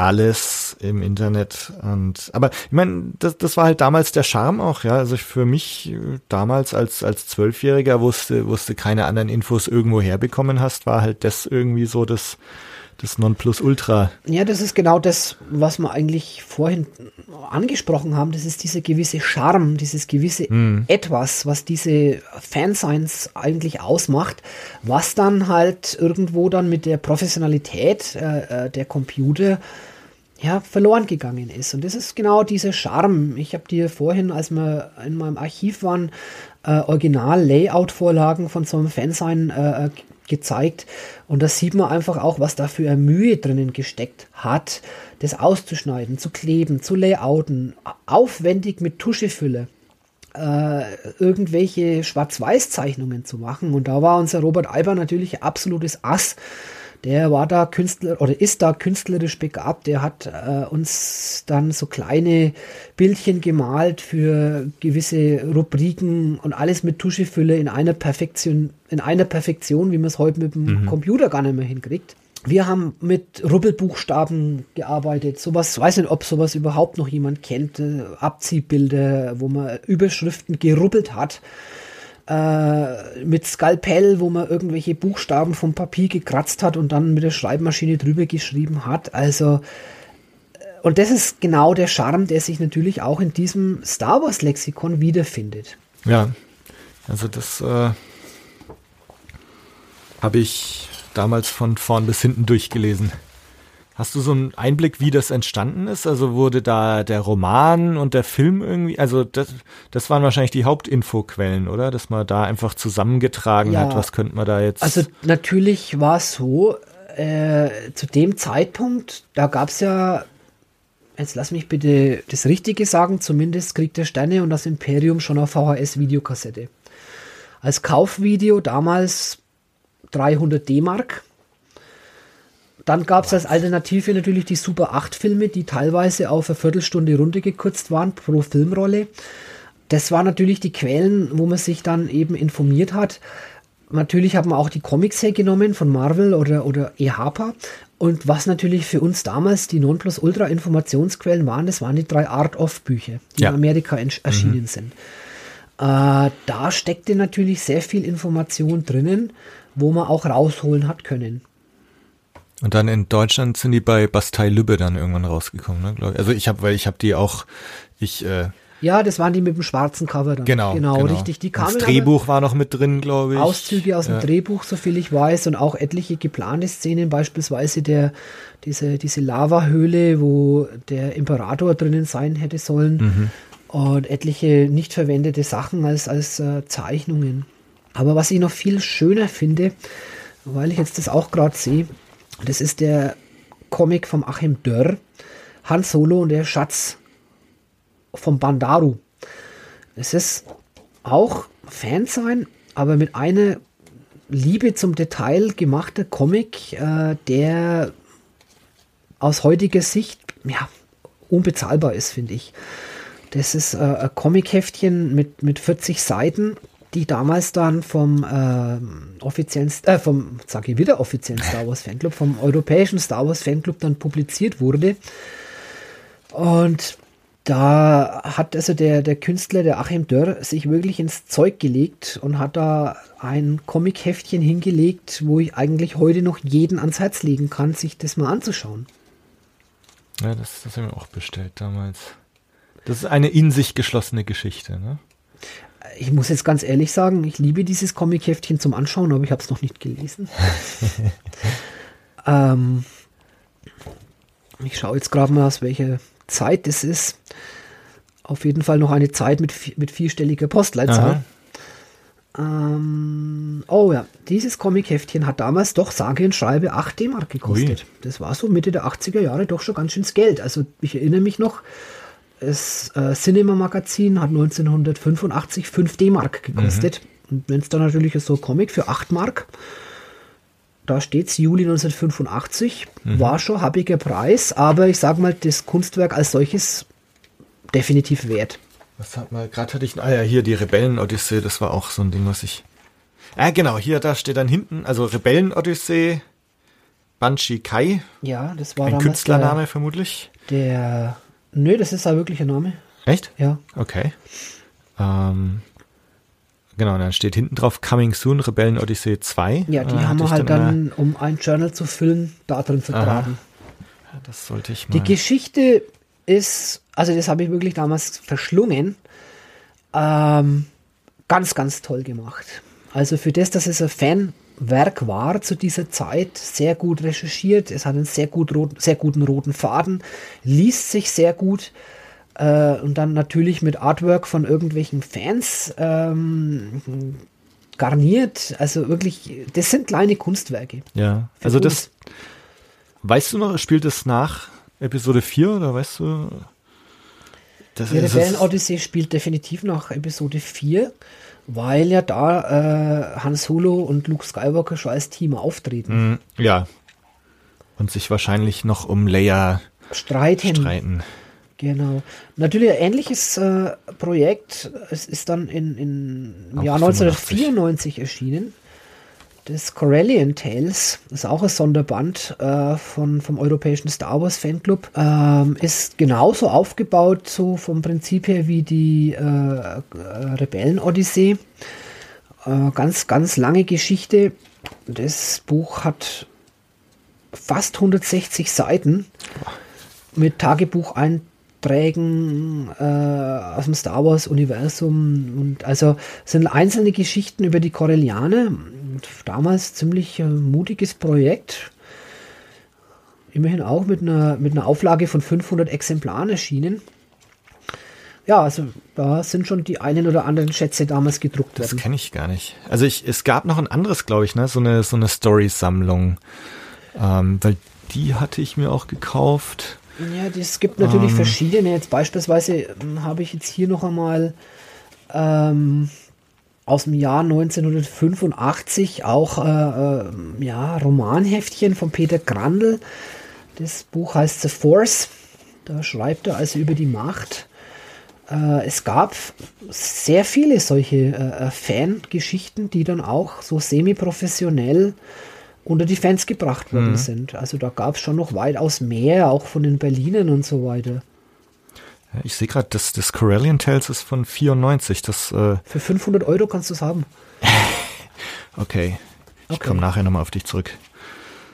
alles im Internet und aber ich meine, das, das war halt damals der Charme auch, ja. Also für mich damals als als Zwölfjähriger wusste wusste keine anderen Infos irgendwo herbekommen hast, war halt das irgendwie so das das Nonplusultra.
Ja, das ist genau das, was wir eigentlich vorhin angesprochen haben. Das ist dieser gewisse Charme, dieses gewisse hm. Etwas, was diese Fansigns eigentlich ausmacht, was dann halt irgendwo dann mit der Professionalität äh, äh der Computer ja, verloren gegangen ist. Und das ist genau dieser Charme. Ich habe dir vorhin, als wir in meinem Archiv waren, äh, Original-Layout-Vorlagen von so einem Fansign äh, äh gezeigt. Und da sieht man einfach auch, was da für eine Mühe drinnen gesteckt hat, das auszuschneiden, zu kleben, zu layouten, aufwendig mit Tuschefülle. Äh, irgendwelche Schwarz-Weiß-Zeichnungen zu machen. Und da war unser Robert Alber natürlich absolutes Ass der war da Künstler oder ist da künstlerisch begabt. Der hat äh, uns dann so kleine Bildchen gemalt für gewisse Rubriken und alles mit Tuschefülle in einer Perfektion, in einer Perfektion, wie man es heute mit dem mhm. Computer gar nicht mehr hinkriegt. Wir haben mit Rubbelbuchstaben gearbeitet. Sowas, weiß nicht, ob sowas überhaupt noch jemand kennt. Äh, Abziehbilder, wo man Überschriften gerubbelt hat äh, mit Skalpell, wo man irgendwelche Buchstaben vom Papier gekratzt hat und dann mit der Schreibmaschine drüber geschrieben hat. Also, äh, und das ist genau der Charme, der sich natürlich auch in diesem Star Wars Lexikon wiederfindet.
Ja, also das äh, habe ich damals von vorn bis hinten durchgelesen. Hast du so einen Einblick, wie das entstanden ist? Also wurde da der Roman und der Film irgendwie, also das, das waren wahrscheinlich die Hauptinfoquellen, oder? Dass man da einfach zusammengetragen ja, hat, was könnte man da jetzt.
Also natürlich war es so, äh, zu dem Zeitpunkt, da gab es ja, jetzt lass mich bitte das Richtige sagen, zumindest Krieg der Sterne und das Imperium schon auf VHS-Videokassette. Als Kaufvideo damals 300 D-Mark dann gab es als Alternative natürlich die Super 8 Filme, die teilweise auf eine Viertelstunde runtergekürzt waren pro Filmrolle. Das waren natürlich die Quellen, wo man sich dann eben informiert hat. Natürlich hat man auch die Comics hergenommen von Marvel oder, oder EHPA. Und was natürlich für uns damals die Nonplusultra-Informationsquellen waren, das waren die drei Art-of-Bücher, die ja. in Amerika erschienen mhm. sind. Äh, da steckte natürlich sehr viel Information drinnen, wo man auch rausholen hat können.
Und dann in Deutschland sind die bei Bastei Lübbe dann irgendwann rausgekommen, ne, glaube ich. Also ich habe, weil ich habe die auch, ich äh,
ja, das waren die mit dem schwarzen Cover dann.
Genau, genau, genau.
richtig. Die kamen
das Drehbuch war noch mit drin, glaube ich.
Auszüge aus ja. dem Drehbuch, so viel ich weiß, und auch etliche geplante Szenen, beispielsweise der diese diese Lavahöhle, wo der Imperator drinnen sein hätte sollen, mhm. und etliche nicht verwendete Sachen als als äh, Zeichnungen. Aber was ich noch viel schöner finde, weil ich jetzt das auch gerade sehe, das ist der Comic vom Achim Dörr, Han Solo und der Schatz vom Bandaru. Es ist auch Fan sein, aber mit einer Liebe zum Detail gemachter Comic, äh, der aus heutiger Sicht ja, unbezahlbar ist, finde ich. Das ist äh, ein Comic-Heftchen mit, mit 40 Seiten die damals dann vom äh, offiziellen, äh, vom, sage ich wieder offiziellen Star Wars Fanclub, vom europäischen Star Wars Fanclub dann publiziert wurde. Und da hat also der, der Künstler, der Achim Dörr, sich wirklich ins Zeug gelegt und hat da ein Comic-Heftchen hingelegt, wo ich eigentlich heute noch jeden ans Herz legen kann, sich das mal anzuschauen.
Ja, das, das haben wir auch bestellt damals. Das ist eine in sich geschlossene Geschichte, ne?
Ich muss jetzt ganz ehrlich sagen, ich liebe dieses Comic-Heftchen zum Anschauen, aber ich habe es noch nicht gelesen. ähm, ich schaue jetzt gerade mal, aus welcher Zeit das ist. Auf jeden Fall noch eine Zeit mit, mit vierstelliger Postleitzahl. Ähm, oh ja, dieses Comic-Heftchen hat damals doch sage und schreibe 8 D-Mark gekostet. Ui. Das war so Mitte der 80er Jahre doch schon ganz schönes Geld. Also ich erinnere mich noch, das äh, Cinema Magazin hat 1985 5 D-Mark gekostet. Mhm. Und wenn es dann natürlich so Comic für 8 Mark, da steht es Juli 1985, mhm. war schon habiger Preis, aber ich sage mal, das Kunstwerk als solches definitiv wert.
Was hat man, gerade hatte ich, ah ja, hier die Rebellen-Odyssee, das war auch so ein Ding, was ich. Ah, genau, hier, da steht dann hinten, also Rebellen-Odyssee, Banshee Kai.
Ja, das war
ein Künstlername vermutlich.
Der Nö, das ist da wirklich ein Name.
Echt?
Ja.
Okay. Ähm, genau, und dann steht hinten drauf Coming Soon, Rebellen Odyssey 2.
Ja, die äh, haben wir halt dann, dann um ein Journal zu füllen, da drin vertragen.
Ja, das sollte ich
mal. Die Geschichte ist, also das habe ich wirklich damals verschlungen. Ähm, ganz, ganz toll gemacht. Also für das, dass es ein Fan Werk war zu dieser Zeit, sehr gut recherchiert, es hat einen sehr, gut rot, sehr guten roten Faden, liest sich sehr gut äh, und dann natürlich mit Artwork von irgendwelchen Fans ähm, garniert. Also wirklich, das sind kleine Kunstwerke.
Ja, also das, weißt du noch, spielt es nach Episode 4 oder weißt du?
Das Die Rebellen Odyssey spielt definitiv nach Episode 4 weil ja da äh, Han Solo und Luke Skywalker schon als Team auftreten.
Mm, ja. Und sich wahrscheinlich noch um Leia streiten. streiten.
Genau. Natürlich ein ähnliches äh, Projekt. Es ist dann in, in im Jahr 1994 erschienen des Corellian Tales, ist auch ein Sonderband äh, von, vom europäischen Star Wars Fanclub, ähm, ist genauso aufgebaut, so vom Prinzip her wie die äh, Rebellen-Odyssee. Äh, ganz, ganz lange Geschichte. Das Buch hat fast 160 Seiten mit Tagebucheinträgen äh, aus dem Star Wars Universum und also sind einzelne Geschichten über die Corellianer. Damals ziemlich äh, mutiges Projekt. Immerhin auch mit einer, mit einer Auflage von 500 Exemplaren erschienen. Ja, also da sind schon die einen oder anderen Schätze damals gedruckt worden.
Das kenne ich gar nicht. Also ich, es gab noch ein anderes, glaube ich, ne, so eine so eine Story-Sammlung, ähm, weil die hatte ich mir auch gekauft.
Ja, es gibt natürlich ähm, verschiedene. Jetzt beispielsweise ähm, habe ich jetzt hier noch einmal ähm, aus dem Jahr 1985 auch äh, äh, ja, Romanheftchen von Peter Grandl. Das Buch heißt The Force. Da schreibt er also über die Macht äh, es gab sehr viele solche äh, äh, Fangeschichten, die dann auch so semi-professionell unter die Fans gebracht worden mhm. sind. Also da gab es schon noch weitaus mehr, auch von den Berlinern und so weiter.
Ich sehe gerade, das, das Corellian Tales ist von 94. Das, äh
Für 500 Euro kannst du es haben.
okay. Ich okay. komme nachher nochmal auf dich zurück.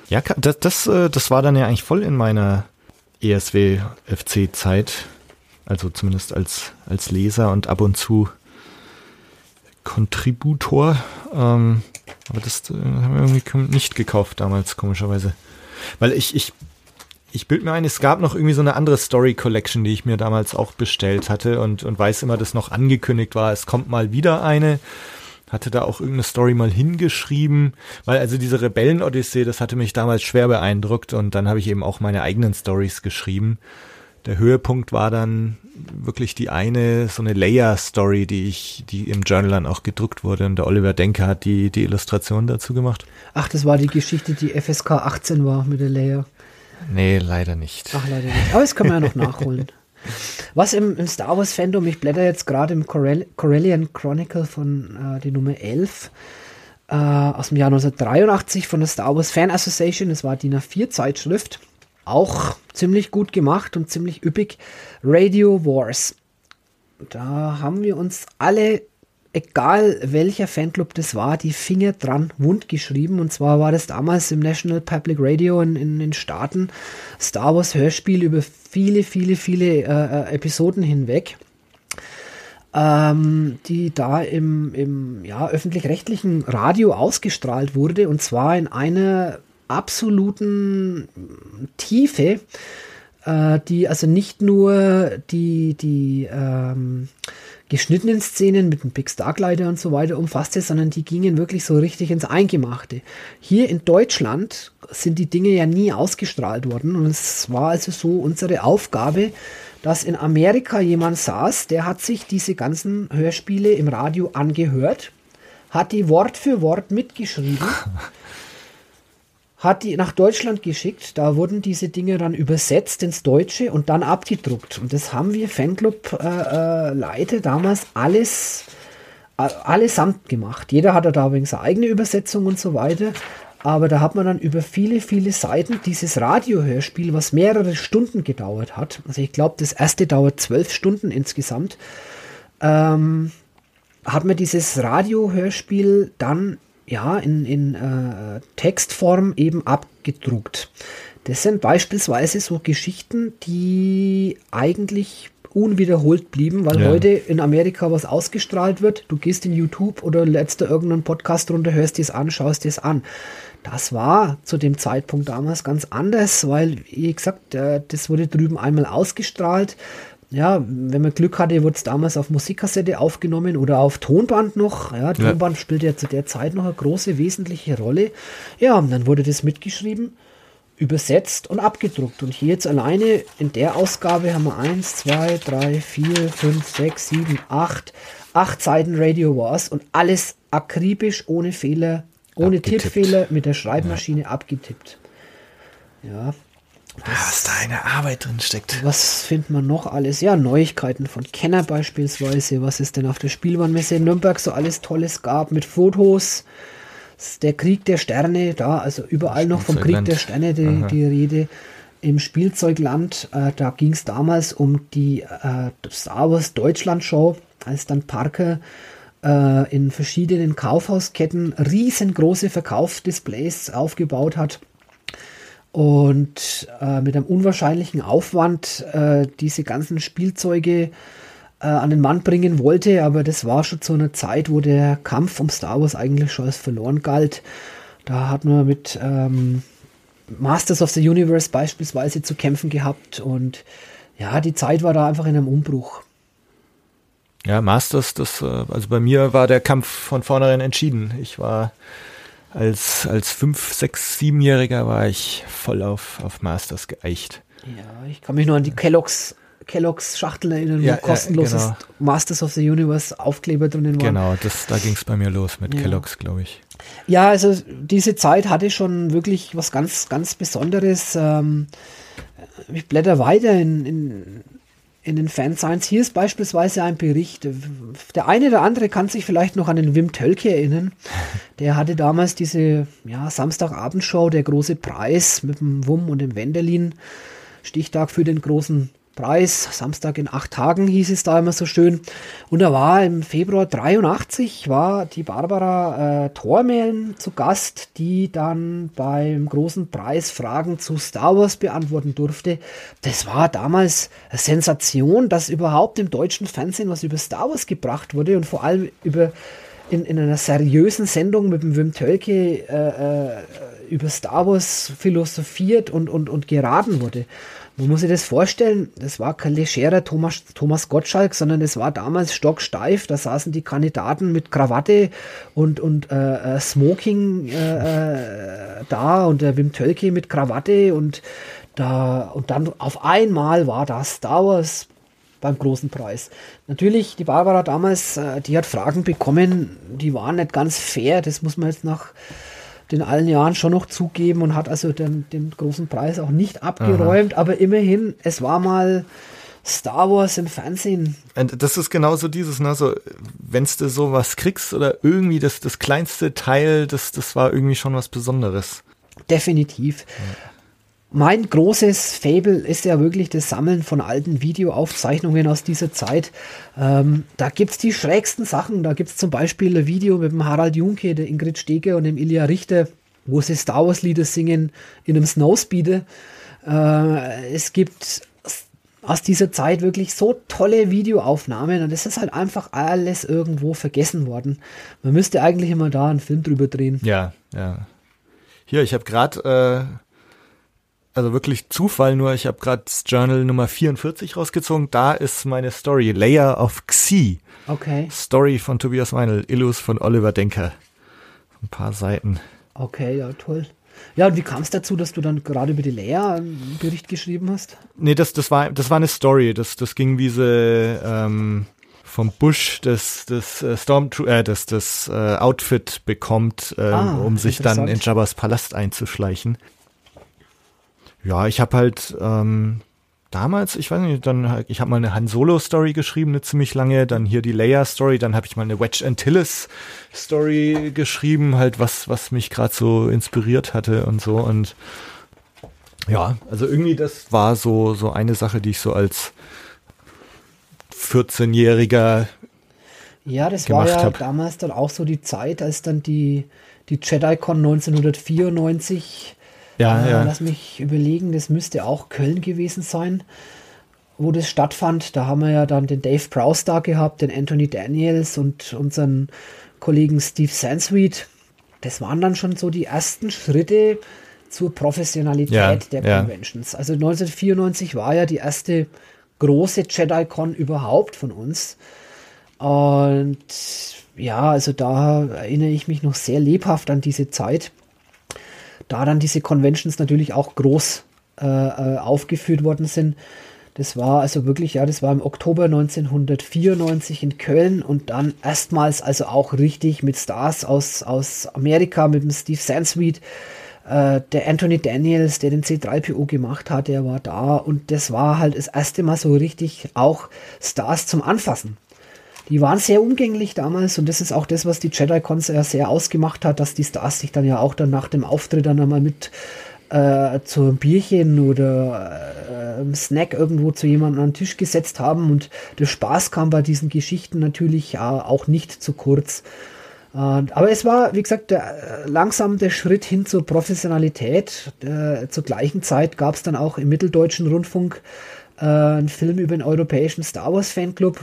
Ja, das, das, äh, das war dann ja eigentlich voll in meiner ESW-FC-Zeit. Also zumindest als, als Leser und ab und zu Kontributor. Ähm, aber das äh, haben wir irgendwie nicht gekauft damals, komischerweise. Weil ich, ich, ich bild mir ein, es gab noch irgendwie so eine andere Story Collection, die ich mir damals auch bestellt hatte und, und weiß immer, dass noch angekündigt war, es kommt mal wieder eine. Hatte da auch irgendeine Story mal hingeschrieben, weil also diese Rebellen-Odyssee, das hatte mich damals schwer beeindruckt und dann habe ich eben auch meine eigenen Stories geschrieben der Höhepunkt war dann wirklich die eine, so eine Layer-Story, die ich, die im Journal dann auch gedruckt wurde und der Oliver Denker hat die, die Illustration dazu gemacht.
Ach, das war die Geschichte, die FSK 18 war mit der Layer.
Nee, leider nicht.
Ach, leider nicht. Aber das können wir ja noch nachholen. Was im, im, Star Wars Fandom, ich blätter jetzt gerade im Corell, Corellian Chronicle von äh, die Nummer 11 äh, aus dem Jahr 1983 von der Star Wars Fan Association, das war die DIN A4 Zeitschrift auch ziemlich gut gemacht und ziemlich üppig. Radio Wars. Da haben wir uns alle, egal welcher Fanclub das war, die Finger dran wund geschrieben. Und zwar war das damals im National Public Radio in, in den Staaten Star Wars Hörspiel über viele, viele, viele äh, äh Episoden hinweg. Ähm, die da im, im ja, öffentlich-rechtlichen Radio ausgestrahlt wurde und zwar in einer absoluten Tiefe, äh, die also nicht nur die, die ähm, geschnittenen Szenen mit dem Big Starkleider und so weiter umfasste, sondern die gingen wirklich so richtig ins Eingemachte. Hier in Deutschland sind die Dinge ja nie ausgestrahlt worden und es war also so unsere Aufgabe, dass in Amerika jemand saß, der hat sich diese ganzen Hörspiele im Radio angehört, hat die Wort für Wort mitgeschrieben hat die nach Deutschland geschickt. Da wurden diese Dinge dann übersetzt ins Deutsche und dann abgedruckt. Und das haben wir Fanclub-Leute äh, damals alles äh, allesamt gemacht. Jeder hatte da übrigens eine eigene Übersetzung und so weiter. Aber da hat man dann über viele, viele Seiten dieses Radiohörspiel, was mehrere Stunden gedauert hat. Also ich glaube, das erste dauert zwölf Stunden insgesamt. Ähm, hat man dieses Radiohörspiel dann ja, in, in äh, Textform eben abgedruckt. Das sind beispielsweise so Geschichten, die eigentlich unwiederholt blieben, weil ja. heute in Amerika was ausgestrahlt wird. Du gehst in YouTube oder lädst da irgendeinen Podcast runter, hörst dir es an, schaust dir es an. Das war zu dem Zeitpunkt damals ganz anders, weil, wie gesagt, äh, das wurde drüben einmal ausgestrahlt ja, wenn man Glück hatte, wurde es damals auf Musikkassette aufgenommen oder auf Tonband noch. Ja, Tonband ja. spielte ja zu der Zeit noch eine große, wesentliche Rolle. Ja, und dann wurde das mitgeschrieben, übersetzt und abgedruckt. Und hier jetzt alleine in der Ausgabe haben wir 1, 2, 3, 4, 5, 6, 7, 8, 8 Seiten Radio Wars und alles akribisch, ohne Fehler, ohne abgetippt. Tippfehler mit der Schreibmaschine ja. abgetippt. Ja,
was da eine Arbeit drin steckt.
Was findet man noch alles? Ja, Neuigkeiten von Kenner beispielsweise. Was es denn auf der Spielwarenmesse in Nürnberg so alles Tolles gab mit Fotos. Der Krieg der Sterne, da, also überall noch vom Krieg der Sterne die, die Rede. Im Spielzeugland, äh, da ging es damals um die äh, Star Wars Deutschland Show, als dann Parker äh, in verschiedenen Kaufhausketten riesengroße Verkaufsdisplays aufgebaut hat und äh, mit einem unwahrscheinlichen Aufwand äh, diese ganzen Spielzeuge äh, an den Mann bringen wollte, aber das war schon zu einer Zeit, wo der Kampf um Star Wars eigentlich schon als verloren galt. Da hat man mit ähm, Masters of the Universe beispielsweise zu kämpfen gehabt und ja, die Zeit war da einfach in einem Umbruch.
Ja, Masters, das, äh, also bei mir war der Kampf von vornherein entschieden. Ich war als, als fünf, sechs, siebenjähriger war ich voll auf, auf Masters geeicht.
Ja, ich kann mich nur an die Kelloggs Kelloggs Schachteln erinnern,
Ja,
wo kostenloses
ja, genau.
Masters of the Universe Aufkleber drinnen waren.
Genau, das, da ging es bei mir los mit
Ja.
Kellogg's, glaube ich.
Ja, also diese Zeit hatte schon wirklich was ganz, ganz Besonderes. Ähm, ich blätter weiter in, in, in den Fansigns. Hier ist beispielsweise ein Bericht. Der eine oder andere kann sich vielleicht noch an den Wim Tölke erinnern. Der hatte damals diese ja, Samstagabendshow, der große Preis mit dem Wum und dem Wendelin. Stichtag für den großen Preis. Samstag in acht Tagen hieß es da immer so schön. Und da war im Februar 83 war die Barbara äh, Thormehlen zu Gast, die dann beim großen Preis Fragen zu Star Wars beantworten durfte. Das war damals eine Sensation, dass überhaupt im deutschen Fernsehen was über Star Wars gebracht wurde und vor allem über in, in einer seriösen Sendung mit dem Wim Tölke äh, äh, über Star Wars philosophiert und, und, und geraten wurde. Man muss sich das vorstellen, das war kein legerer Thomas, Thomas Gottschalk, sondern es war damals stocksteif. Da saßen die Kandidaten mit Krawatte und, und äh, äh, Smoking äh, äh, da und der Wim Tölke mit Krawatte und da und dann auf einmal war das Star Wars beim großen Preis. Natürlich, die Barbara damals, äh, die hat Fragen bekommen, die waren nicht ganz fair, das muss man jetzt nach den allen Jahren schon noch zugeben und hat also den, den großen Preis auch nicht abgeräumt, aber immerhin, es war mal Star Wars im Fernsehen.
Und das ist genauso dieses, ne, so, wenn's du sowas kriegst oder irgendwie das, das kleinste Teil, das, das war irgendwie schon was Besonderes.
Definitiv. Mein großes Fable ist ja wirklich das Sammeln von alten Videoaufzeichnungen aus dieser Zeit. Ähm, da gibt's die schrägsten Sachen. Da gibt's zum Beispiel ein Video mit dem Harald Junke, der Ingrid Steger und dem Ilja Richter, wo sie Star Wars Lieder singen in einem Snowspeeder. Äh, es gibt aus dieser Zeit wirklich so tolle Videoaufnahmen und es ist halt einfach alles irgendwo vergessen worden. Man müsste eigentlich immer da einen Film drüber drehen.
Ja, ja. Hier, ich habe gerade, äh, also wirklich Zufall nur, ich habe gerade das Journal Nummer 44 rausgezogen. Da ist meine Story, Layer of Xi.
Okay,
Story von Tobias Meinl, Illus von Oliver Denker. Ein paar Seiten.
okay, ja, toll. Ja, und wie kam es dazu, dass du dann gerade über die Leia einen Bericht geschrieben hast?
Nee, das, das war, das war eine Story. Das, das ging wie sie, ähm, vom Bush das, das äh, Stormtrooper, äh, das, das äh, Outfit bekommt, ähm,
Ah,
um sich dann in. Jabba's Palast einzuschleichen. Ja, ich habe halt ähm, damals, ich weiß nicht, dann ich habe mal eine Han Solo Story geschrieben, eine ziemlich lange, dann hier die Leia Story, dann habe ich mal eine Wedge Antilles Story geschrieben, halt was was mich gerade so inspiriert hatte und so und ja, also irgendwie das war so so eine Sache, die ich so als 14-jähriger
Ja, das war ja
hab.
damals dann auch so die Zeit, als dann die, die JediCon 1994,
ja
äh,
ja
lass mich überlegen, das müsste auch Köln gewesen sein, wo das stattfand. Da haben wir ja dann den Dave Prowse da gehabt, den Anthony Daniels und unseren Kollegen Steve Sansweet. Das waren dann schon so die ersten Schritte zur Professionalität
Ja,
der
ja.
Conventions. Also 1994 war ja die erste große JediCon überhaupt von uns. Und ja, also da erinnere ich mich noch sehr lebhaft an diese Zeit. Da dann diese Conventions natürlich auch groß äh, äh, aufgeführt worden sind. Das war also wirklich, ja, das war im Oktober 1994 in Köln und dann erstmals also auch richtig mit Stars aus, aus Amerika, mit dem Steve Sansweet, äh, der Anthony Daniels, der den C3PO gemacht hat, der war da und das war halt das erste Mal so richtig auch Stars zum Anfassen. Die waren sehr umgänglich damals und das ist auch das, was die Jedi-Cons ja sehr ausgemacht hat, dass die Stars sich dann ja auch dann nach dem Auftritt dann einmal mit äh, zum Bierchen oder äh, Snack irgendwo zu jemandem an den Tisch gesetzt haben und der Spaß kam bei diesen Geschichten natürlich äh, auch nicht zu kurz. Aber es war, wie gesagt, der, äh, langsam der Schritt hin zur Professionalität. Äh, zur gleichen Zeit gab es dann auch im Mitteldeutschen Rundfunk äh, einen Film über den europäischen Star Wars Fanclub.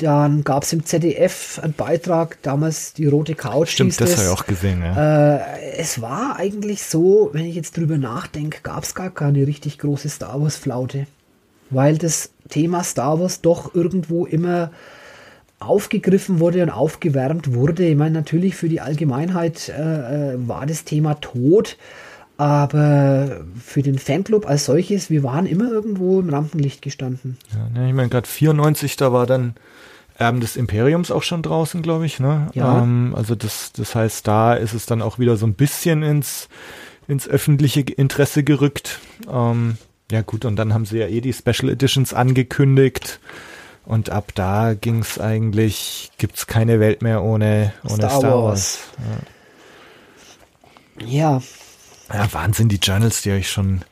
Dann gab es im ZDF einen Beitrag, damals die rote Couch.
Stimmt, das habe ich auch gesehen. Ja.
Äh, es war eigentlich so, wenn ich jetzt drüber nachdenke, gab es gar keine richtig große Star Wars-Flaute. Weil das Thema Star Wars doch irgendwo immer aufgegriffen wurde und aufgewärmt wurde. Ich meine, natürlich für die Allgemeinheit äh, äh war das Thema tot. Aber für den Fanclub als solches, wir waren immer irgendwo im Rampenlicht gestanden.
Ja, ne, ich meine, gerade 94, da war dann Erben des Imperiums auch schon draußen, glaube ich. Ne?
Ja.
Ähm, also das, das heißt, da ist es dann auch wieder so ein bisschen ins, ins öffentliche Interesse gerückt. Ähm, ja gut, und dann haben sie ja eh die Special Editions angekündigt. Und ab da ging es eigentlich, gibt es keine Welt mehr ohne, ohne Star, Star Wars. Wars.
Ja. ja.
Ja, Wahnsinn, die Journals, die habe ich schon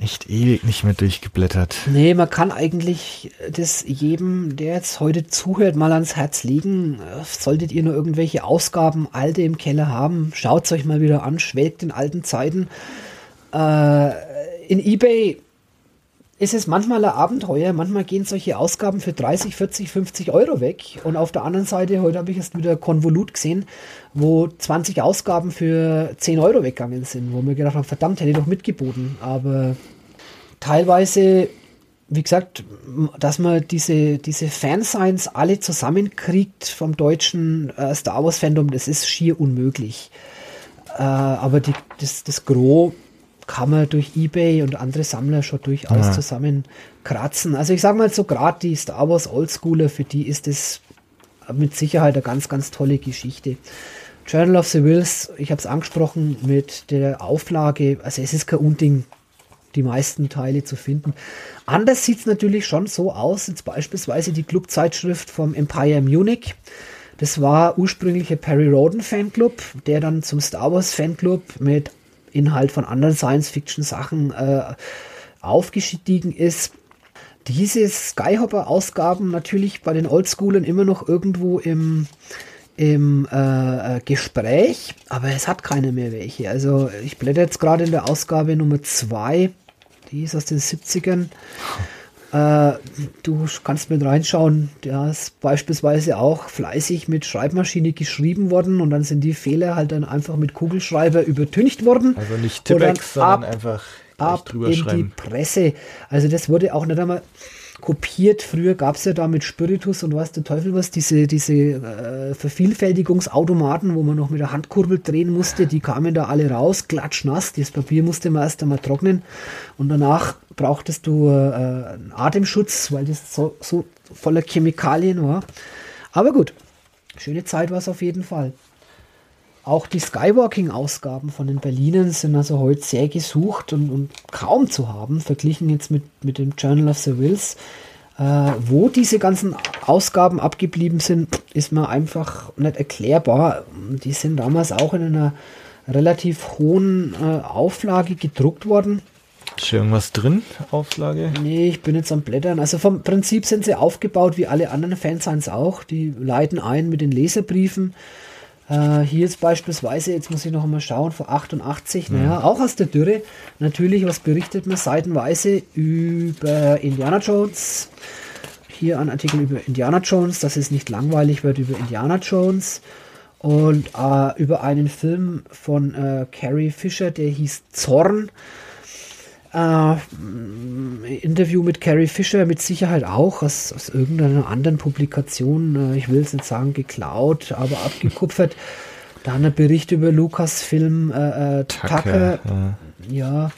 echt ewig nicht mehr durchgeblättert.
Nee, man kann eigentlich das jedem, der jetzt heute zuhört, mal ans Herz legen. Solltet ihr nur irgendwelche Ausgaben, alte im Keller haben, schaut es euch mal wieder an, schwelgt in alten Zeiten. Äh, in Ebay ist es manchmal ein Abenteuer. Manchmal gehen solche Ausgaben für 30, 40, 50 Euro weg. Und auf der anderen Seite, heute habe ich erst wieder Konvolut gesehen, wo 20 Ausgaben für 10 Euro weggegangen sind, wo mir gedacht habe, verdammt, hätte ich doch mitgeboten. Aber teilweise, wie gesagt, dass man diese, diese Fansigns alle zusammenkriegt vom deutschen äh, Star Wars Fandom, das ist schier unmöglich. Äh, aber die, das, das Gros kann man durch Ebay und andere Sammler schon durchaus ja. zusammenkratzen. Also ich sage mal so, gerade die Star Wars Oldschooler, für die ist es mit Sicherheit eine ganz, ganz tolle Geschichte. Journal of the Wills, ich habe es angesprochen, mit der Auflage, also es ist kein Unding, die meisten Teile zu finden. Anders sieht es natürlich schon so aus, jetzt beispielsweise die Clubzeitschrift vom Empire Munich. Das war ursprünglich ein Perry Roden Fanclub, der dann zum Star Wars Fanclub mit Inhalt von anderen Science-Fiction-Sachen äh, aufgestiegen ist. Diese Skyhopper-Ausgaben natürlich bei den Oldschoolern immer noch irgendwo im, im äh, Gespräch, aber es hat keine mehr welche. Also ich blätter jetzt gerade in der Ausgabe Nummer 2, die ist aus den 70ern. Äh, du kannst mit reinschauen, der ist beispielsweise auch fleißig mit Schreibmaschine geschrieben worden und dann sind die Fehler halt dann einfach mit Kugelschreiber übertüncht worden.
Also nicht Tippex, sondern einfach
ab drüber in die Presse. Also das wurde auch nicht einmal kopiert. Früher gab es ja da mit Spiritus und was der Teufel was, diese, diese äh, Vervielfältigungsautomaten, wo man noch mit der Handkurbel drehen musste, die kamen da alle raus, klatschnass. Das Papier musste man erst einmal trocknen und danach brauchtest du äh, einen Atemschutz, weil das so, so voller Chemikalien war. Aber gut, schöne Zeit war es auf jeden Fall. Auch die Skywalking-Ausgaben von den Berlinern sind also heute sehr gesucht und, und, kaum zu haben, verglichen jetzt mit, mit dem Journal of the Wills. Äh, wo diese ganzen Ausgaben abgeblieben sind, ist mir einfach nicht erklärbar. Die sind damals auch in einer relativ hohen äh, Auflage gedruckt worden.
Ist hier irgendwas drin, Auflage?
Nee, ich bin jetzt am Blättern. Also vom Prinzip sind sie aufgebaut wie alle anderen Fansigns auch. Die leiten ein mit den Leserbriefen. Äh, hier jetzt beispielsweise, jetzt muss ich noch einmal schauen, vor 88, mhm. naja, auch aus der Dürre. Natürlich, was berichtet man seitenweise über Indiana Jones. Hier ein Artikel über Indiana Jones, dass es nicht langweilig wird über Indiana Jones. Und äh, über einen Film von äh, Carrie Fisher, der hieß Zorn. Äh, Interview mit Carrie Fisher mit Sicherheit auch aus, aus irgendeiner anderen Publikation, äh, ich will es nicht sagen geklaut, aber abgekupfert. Dann ein Bericht über Lukas Film äh, äh Tucker. Ja.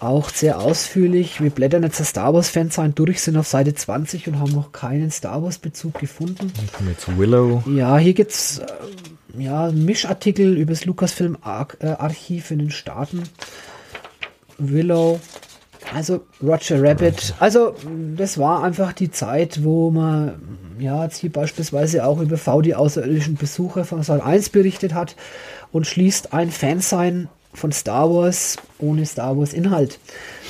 auch sehr ausführlich. Wir blättern jetzt der Star Wars Fans sein durch, sind auf Seite 20 und haben noch keinen Star Wars Bezug gefunden.
Jetzt Willow.
Ja, hier gibt es äh, ja, Mischartikel über das Lucasfilm äh, Archiv in den Staaten. Willow, also Roger Rabbit. Also das war einfach die Zeit, wo man ja jetzt hier beispielsweise auch über V die außerirdischen Besucher von Sat 1 berichtet hat und schließt ein Fansein von Star Wars ohne Star Wars Inhalt.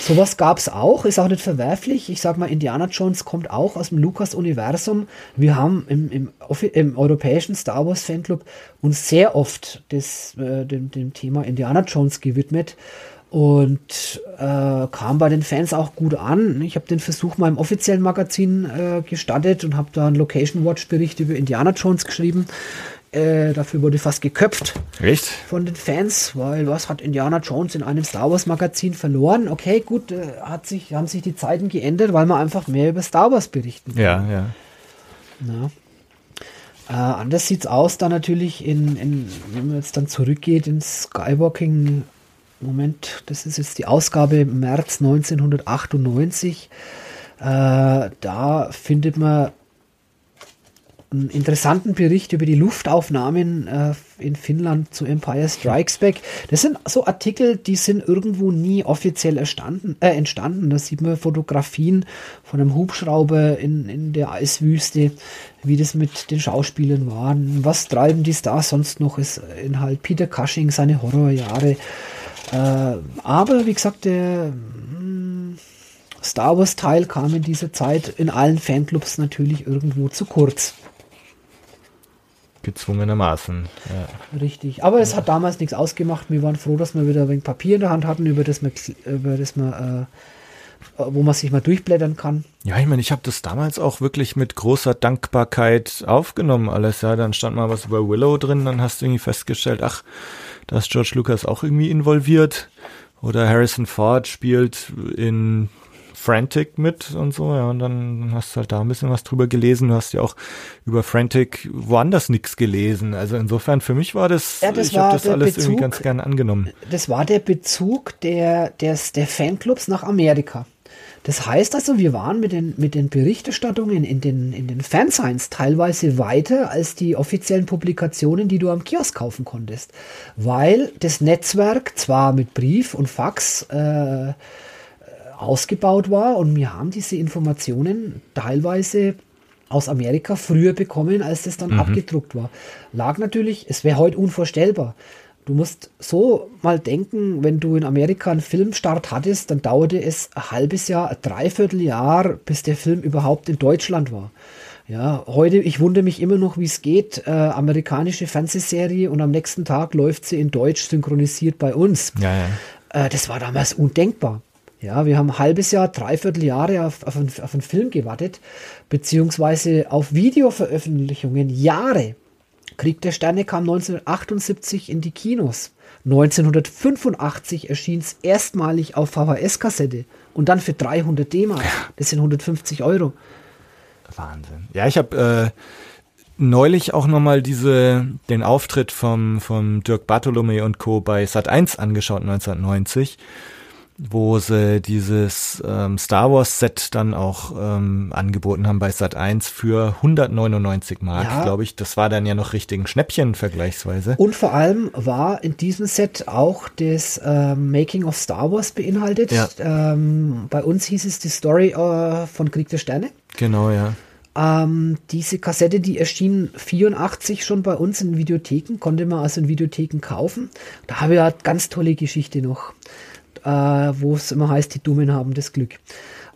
Sowas gab es auch, ist auch nicht verwerflich. Ich sag mal, Indiana Jones kommt auch aus dem Lucas-Universum. Wir haben im, im, im, europäischen Star Wars Fanclub uns sehr oft des, äh, dem, dem Thema Indiana Jones gewidmet und äh, kam bei den Fans auch gut an. Ich habe den Versuch mal im offiziellen Magazin äh, gestattet und habe da einen Location Watch Bericht über Indiana Jones geschrieben. Äh, dafür wurde fast geköpft
Echt?
von den Fans, weil was hat Indiana Jones in einem Star Wars Magazin verloren? Okay, gut, äh, hat sich, haben sich die Zeiten geändert, weil man einfach mehr über Star Wars berichten
kann. Ja, ja.
ja. Äh, anders sieht's aus, da natürlich in, in, wenn man jetzt dann zurückgeht ins Skywalking, Moment, das ist jetzt die Ausgabe März 1998. Äh, da findet man einen interessanten Bericht über die Luftaufnahmen äh, in Finnland zu Empire Strikes Back. Das sind so Artikel, die sind irgendwo nie offiziell erstanden, äh, entstanden. Da sieht man Fotografien von einem Hubschrauber in, in der Eiswüste, wie das mit den Schauspielern war. Was treiben die Stars sonst noch? Ist Inhalt Peter Cushing, seine Horrorjahre. Äh, aber wie gesagt, der hm, Star Wars Teil kam in dieser Zeit in allen Fanclubs natürlich irgendwo zu kurz.
Gezwungenermaßen.
Ja. Richtig. Aber es hat damals nichts ausgemacht. Wir waren froh, dass wir wieder ein wenig Papier in der Hand hatten, über das man, über das man äh, wo man sich mal durchblättern kann.
Ja, ich meine, ich habe das damals auch wirklich mit großer Dankbarkeit aufgenommen, alles. Ja, dann stand mal was über Willow drin, dann hast du irgendwie festgestellt, ach, da ist George Lucas auch irgendwie involviert. Oder Harrison Ford spielt in Frantic mit und so, ja, und dann hast du halt da ein bisschen was drüber gelesen. Du hast ja auch über Frantic woanders nichts gelesen. Also insofern für mich war das,
ja, das
ich habe das alles Bezug, irgendwie ganz gern angenommen.
Das war der Bezug der, der, der Fanclubs nach Amerika. Das heißt also, wir waren mit den, mit den Berichterstattungen in den, in den Fansigns teilweise weiter als die offiziellen Publikationen, die du am Kiosk kaufen konntest. Weil das Netzwerk zwar mit Brief und Fax äh, ausgebaut war und wir haben diese Informationen teilweise aus Amerika früher bekommen, als das dann mhm. abgedruckt war. Lag natürlich, es wäre heute unvorstellbar. Du musst so mal denken, wenn du in Amerika einen Filmstart hattest, dann dauerte es ein halbes Jahr, ein Dreivierteljahr, bis der Film überhaupt in Deutschland war. Ja, heute, ich wundere mich immer noch, wie es geht. Äh, amerikanische Fernsehserie und am nächsten Tag läuft sie in Deutsch synchronisiert bei uns.
Ja, ja.
Äh, das war damals undenkbar. Ja, wir haben ein halbes Jahr, dreiviertel Jahre auf, auf, einen, auf einen Film gewartet, beziehungsweise auf Videoveröffentlichungen Jahre. Krieg der Sterne kam 1978 in die Kinos. 1985 erschien es erstmalig auf VHS-Kassette und dann für 300 D-Mark. Das sind 150 Euro.
Wahnsinn. Ja, ich habe äh, neulich auch nochmal diese, den Auftritt vom, vom Dirk Bartholome und Co. bei Sat1 angeschaut, 1990 wo sie dieses ähm, Star Wars Set dann auch ähm, angeboten haben bei Sat 1 für 199 Mark, ja. glaube ich. Das war dann ja noch richtig ein Schnäppchen vergleichsweise.
Und vor allem war in diesem Set auch das ähm, Making of Star Wars beinhaltet. Ja. Ähm, bei uns hieß es die Story äh, von Krieg der Sterne.
Genau, ja.
Ähm, diese Kassette, die erschien 84 schon bei uns in Videotheken, konnte man also in Videotheken kaufen. Da habe ich ja ganz tolle Geschichte noch äh, wo es immer heißt, die Dummen haben das Glück.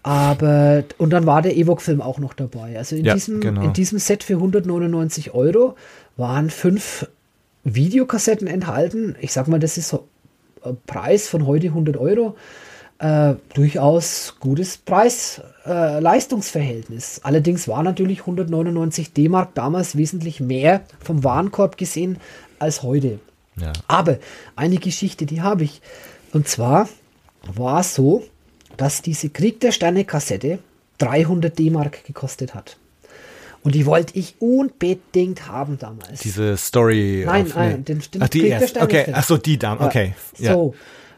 Aber, und dann war der Ewok-Film auch noch dabei. Also in, ja, diesem, genau. in diesem Set für 199 Euro waren fünf Videokassetten enthalten. Ich sag mal, das ist so ein Preis von heute 100 Euro. Äh, durchaus gutes Preis-Leistungsverhältnis. Äh, Allerdings war natürlich 199 D-Mark damals wesentlich mehr vom Warenkorb gesehen als heute.
Ja.
Aber eine Geschichte, die habe ich. Und zwar war es so, dass diese Krieg der Sterne Kassette 300 D-Mark gekostet hat. Und die wollte ich unbedingt haben damals.
Diese Story.
Nein, auf, nein, den, den
Ach, die Krieg erst. Okay, ach so, die Dame, okay.
Ja. So.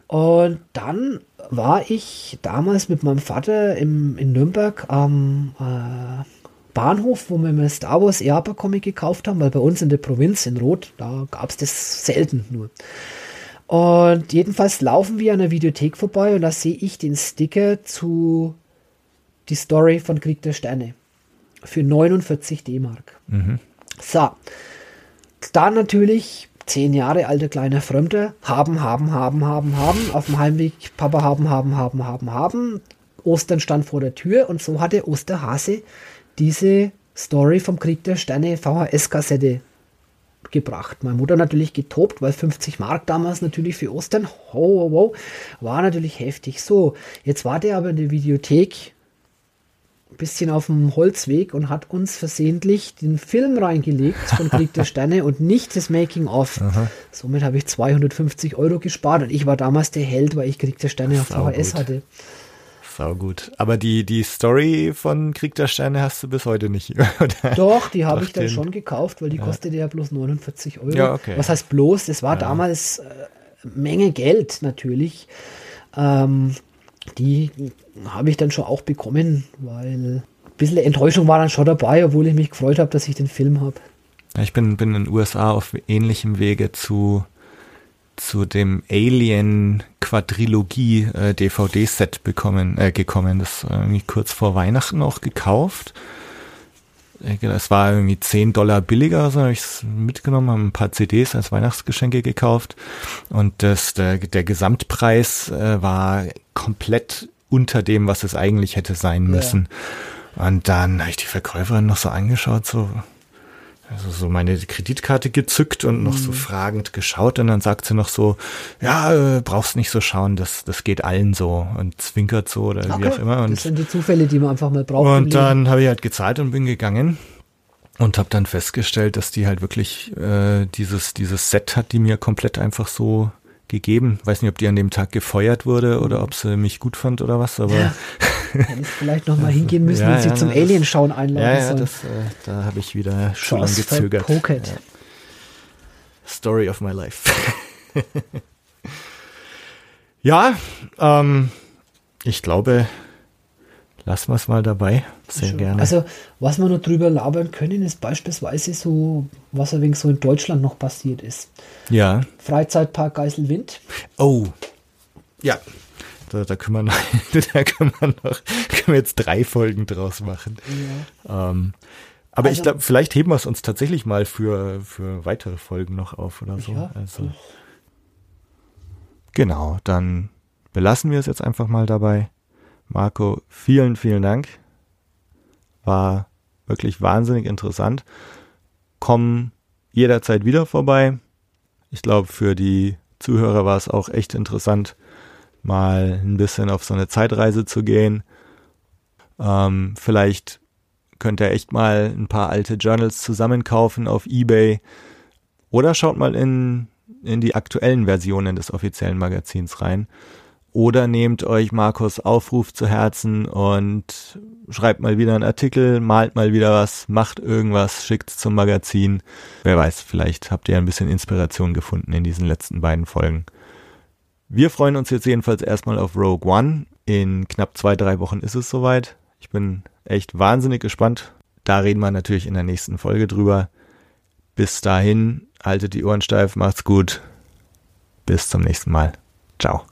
Und dann war ich damals mit meinem Vater im, in Nürnberg am äh, Bahnhof, wo wir mir Star Wars Eapa Comic gekauft haben, weil bei uns in der Provinz in Rot, da gab es das selten nur. Und jedenfalls laufen wir an der Videothek vorbei und da sehe ich den Sticker zu die Story von Krieg der Sterne für 49 D-Mark.
Mhm.
So, dann natürlich zehn Jahre alter kleiner Fremder, haben, haben, haben, haben, haben, auf dem Heimweg Papa haben, haben, haben, haben, haben, Ostern stand vor der Tür und so hatte Osterhase diese Story vom Krieg der Sterne VHS-Kassette gebracht. Meine Mutter natürlich getobt, weil 50 Mark damals natürlich für Ostern, ho, ho, ho, war natürlich heftig. So, jetzt war der aber in der Videothek ein bisschen auf dem Holzweg und hat uns versehentlich den Film reingelegt von Krieg der Sterne und nicht das Making-of. Somit habe ich 250 Euro gespart und ich war damals der Held, weil ich Krieg der Sterne auf VHS hatte.
Sau gut. Aber die, die Story von Krieg der Sterne hast du bis heute nicht, oder?
Doch, die habe ich dann
den-
schon gekauft, weil die kostete ja bloß 49 Euro.
Ja, okay.
Was heißt bloß? Das war damals äh, Menge Geld natürlich. Ähm, die habe ich dann schon auch bekommen, weil ein bisschen Enttäuschung war dann schon dabei, obwohl ich mich gefreut habe, dass ich den Film habe.
Ja, Ich bin, bin in den USA auf ähnlichem Wege zu, zu dem Alien Quadrilogie äh, DVD-Set bekommen, äh, gekommen. Das äh, irgendwie kurz vor Weihnachten auch gekauft. Äh, Es war irgendwie 10 Dollar billiger, so habe ich es mitgenommen, haben ein paar CDs als Weihnachtsgeschenke gekauft. Und das, der, der Gesamtpreis äh, war komplett unter dem, was es eigentlich hätte sein müssen. Und dann habe ich die Verkäuferin noch so angeschaut, so, also so meine Kreditkarte gezückt und noch
Mhm.
so fragend geschaut und dann sagt sie noch so, ja, äh, brauchst nicht so schauen, das, das geht allen so und zwinkert so oder wie auch immer.
das
Und,
sind die Zufälle, die man einfach mal braucht.
und dann habe ich halt gezahlt und bin gegangen und habe dann festgestellt, dass die halt wirklich äh, dieses, dieses Set hat, die mir komplett einfach so gegeben. Weiß nicht, ob die an dem Tag gefeuert wurde oder ob sie mich gut fand oder was, aber.
Ja. Hätte ich vielleicht noch mal hingehen müssen
Ja,
und sie
ja,
zum Alien-Schauen einladen
ja, ja,
sollen.
das, äh, da habe ich wieder schon gezögert. Ja. Story of my life. ja, ähm, ich glaube, lassen wir es mal dabei. Sehr gerne.
Also, was wir noch drüber labern können, ist beispielsweise so, was ein wenig so in Deutschland noch passiert ist.
ja.
Freizeitpark Geiselwind.
Oh. Ja. Da, da können wir noch, da können wir noch, können wir jetzt drei Folgen draus machen. Ähm, aber ich
Also-
glaube, vielleicht heben wir es uns tatsächlich mal für, für weitere Folgen noch auf oder so.
Ja,
also, genau, dann belassen wir es jetzt einfach mal dabei. Marco, vielen, vielen Dank. War wirklich wahnsinnig interessant. Komm jederzeit wieder vorbei. Ich glaube, für die Zuhörer war es auch echt interessant, mal ein bisschen auf so eine Zeitreise zu gehen. Ähm, vielleicht könnt ihr echt mal ein paar alte Journals zusammenkaufen auf eBay oder schaut mal in, in die aktuellen Versionen des offiziellen Magazins rein. Oder nehmt euch Markus Aufruf zu Herzen und schreibt mal wieder einen Artikel, malt mal wieder was, macht irgendwas, schickt's zum Magazin. Wer weiß, vielleicht habt ihr ein bisschen Inspiration gefunden in diesen letzten beiden Folgen. Wir freuen uns jetzt jedenfalls erstmal auf Rogue One. In knapp zwei, drei Wochen ist es soweit. Ich bin echt wahnsinnig gespannt. Da reden wir natürlich in der nächsten Folge drüber. Bis dahin, haltet die Ohren steif, macht's gut. Bis zum nächsten Mal. Ciao.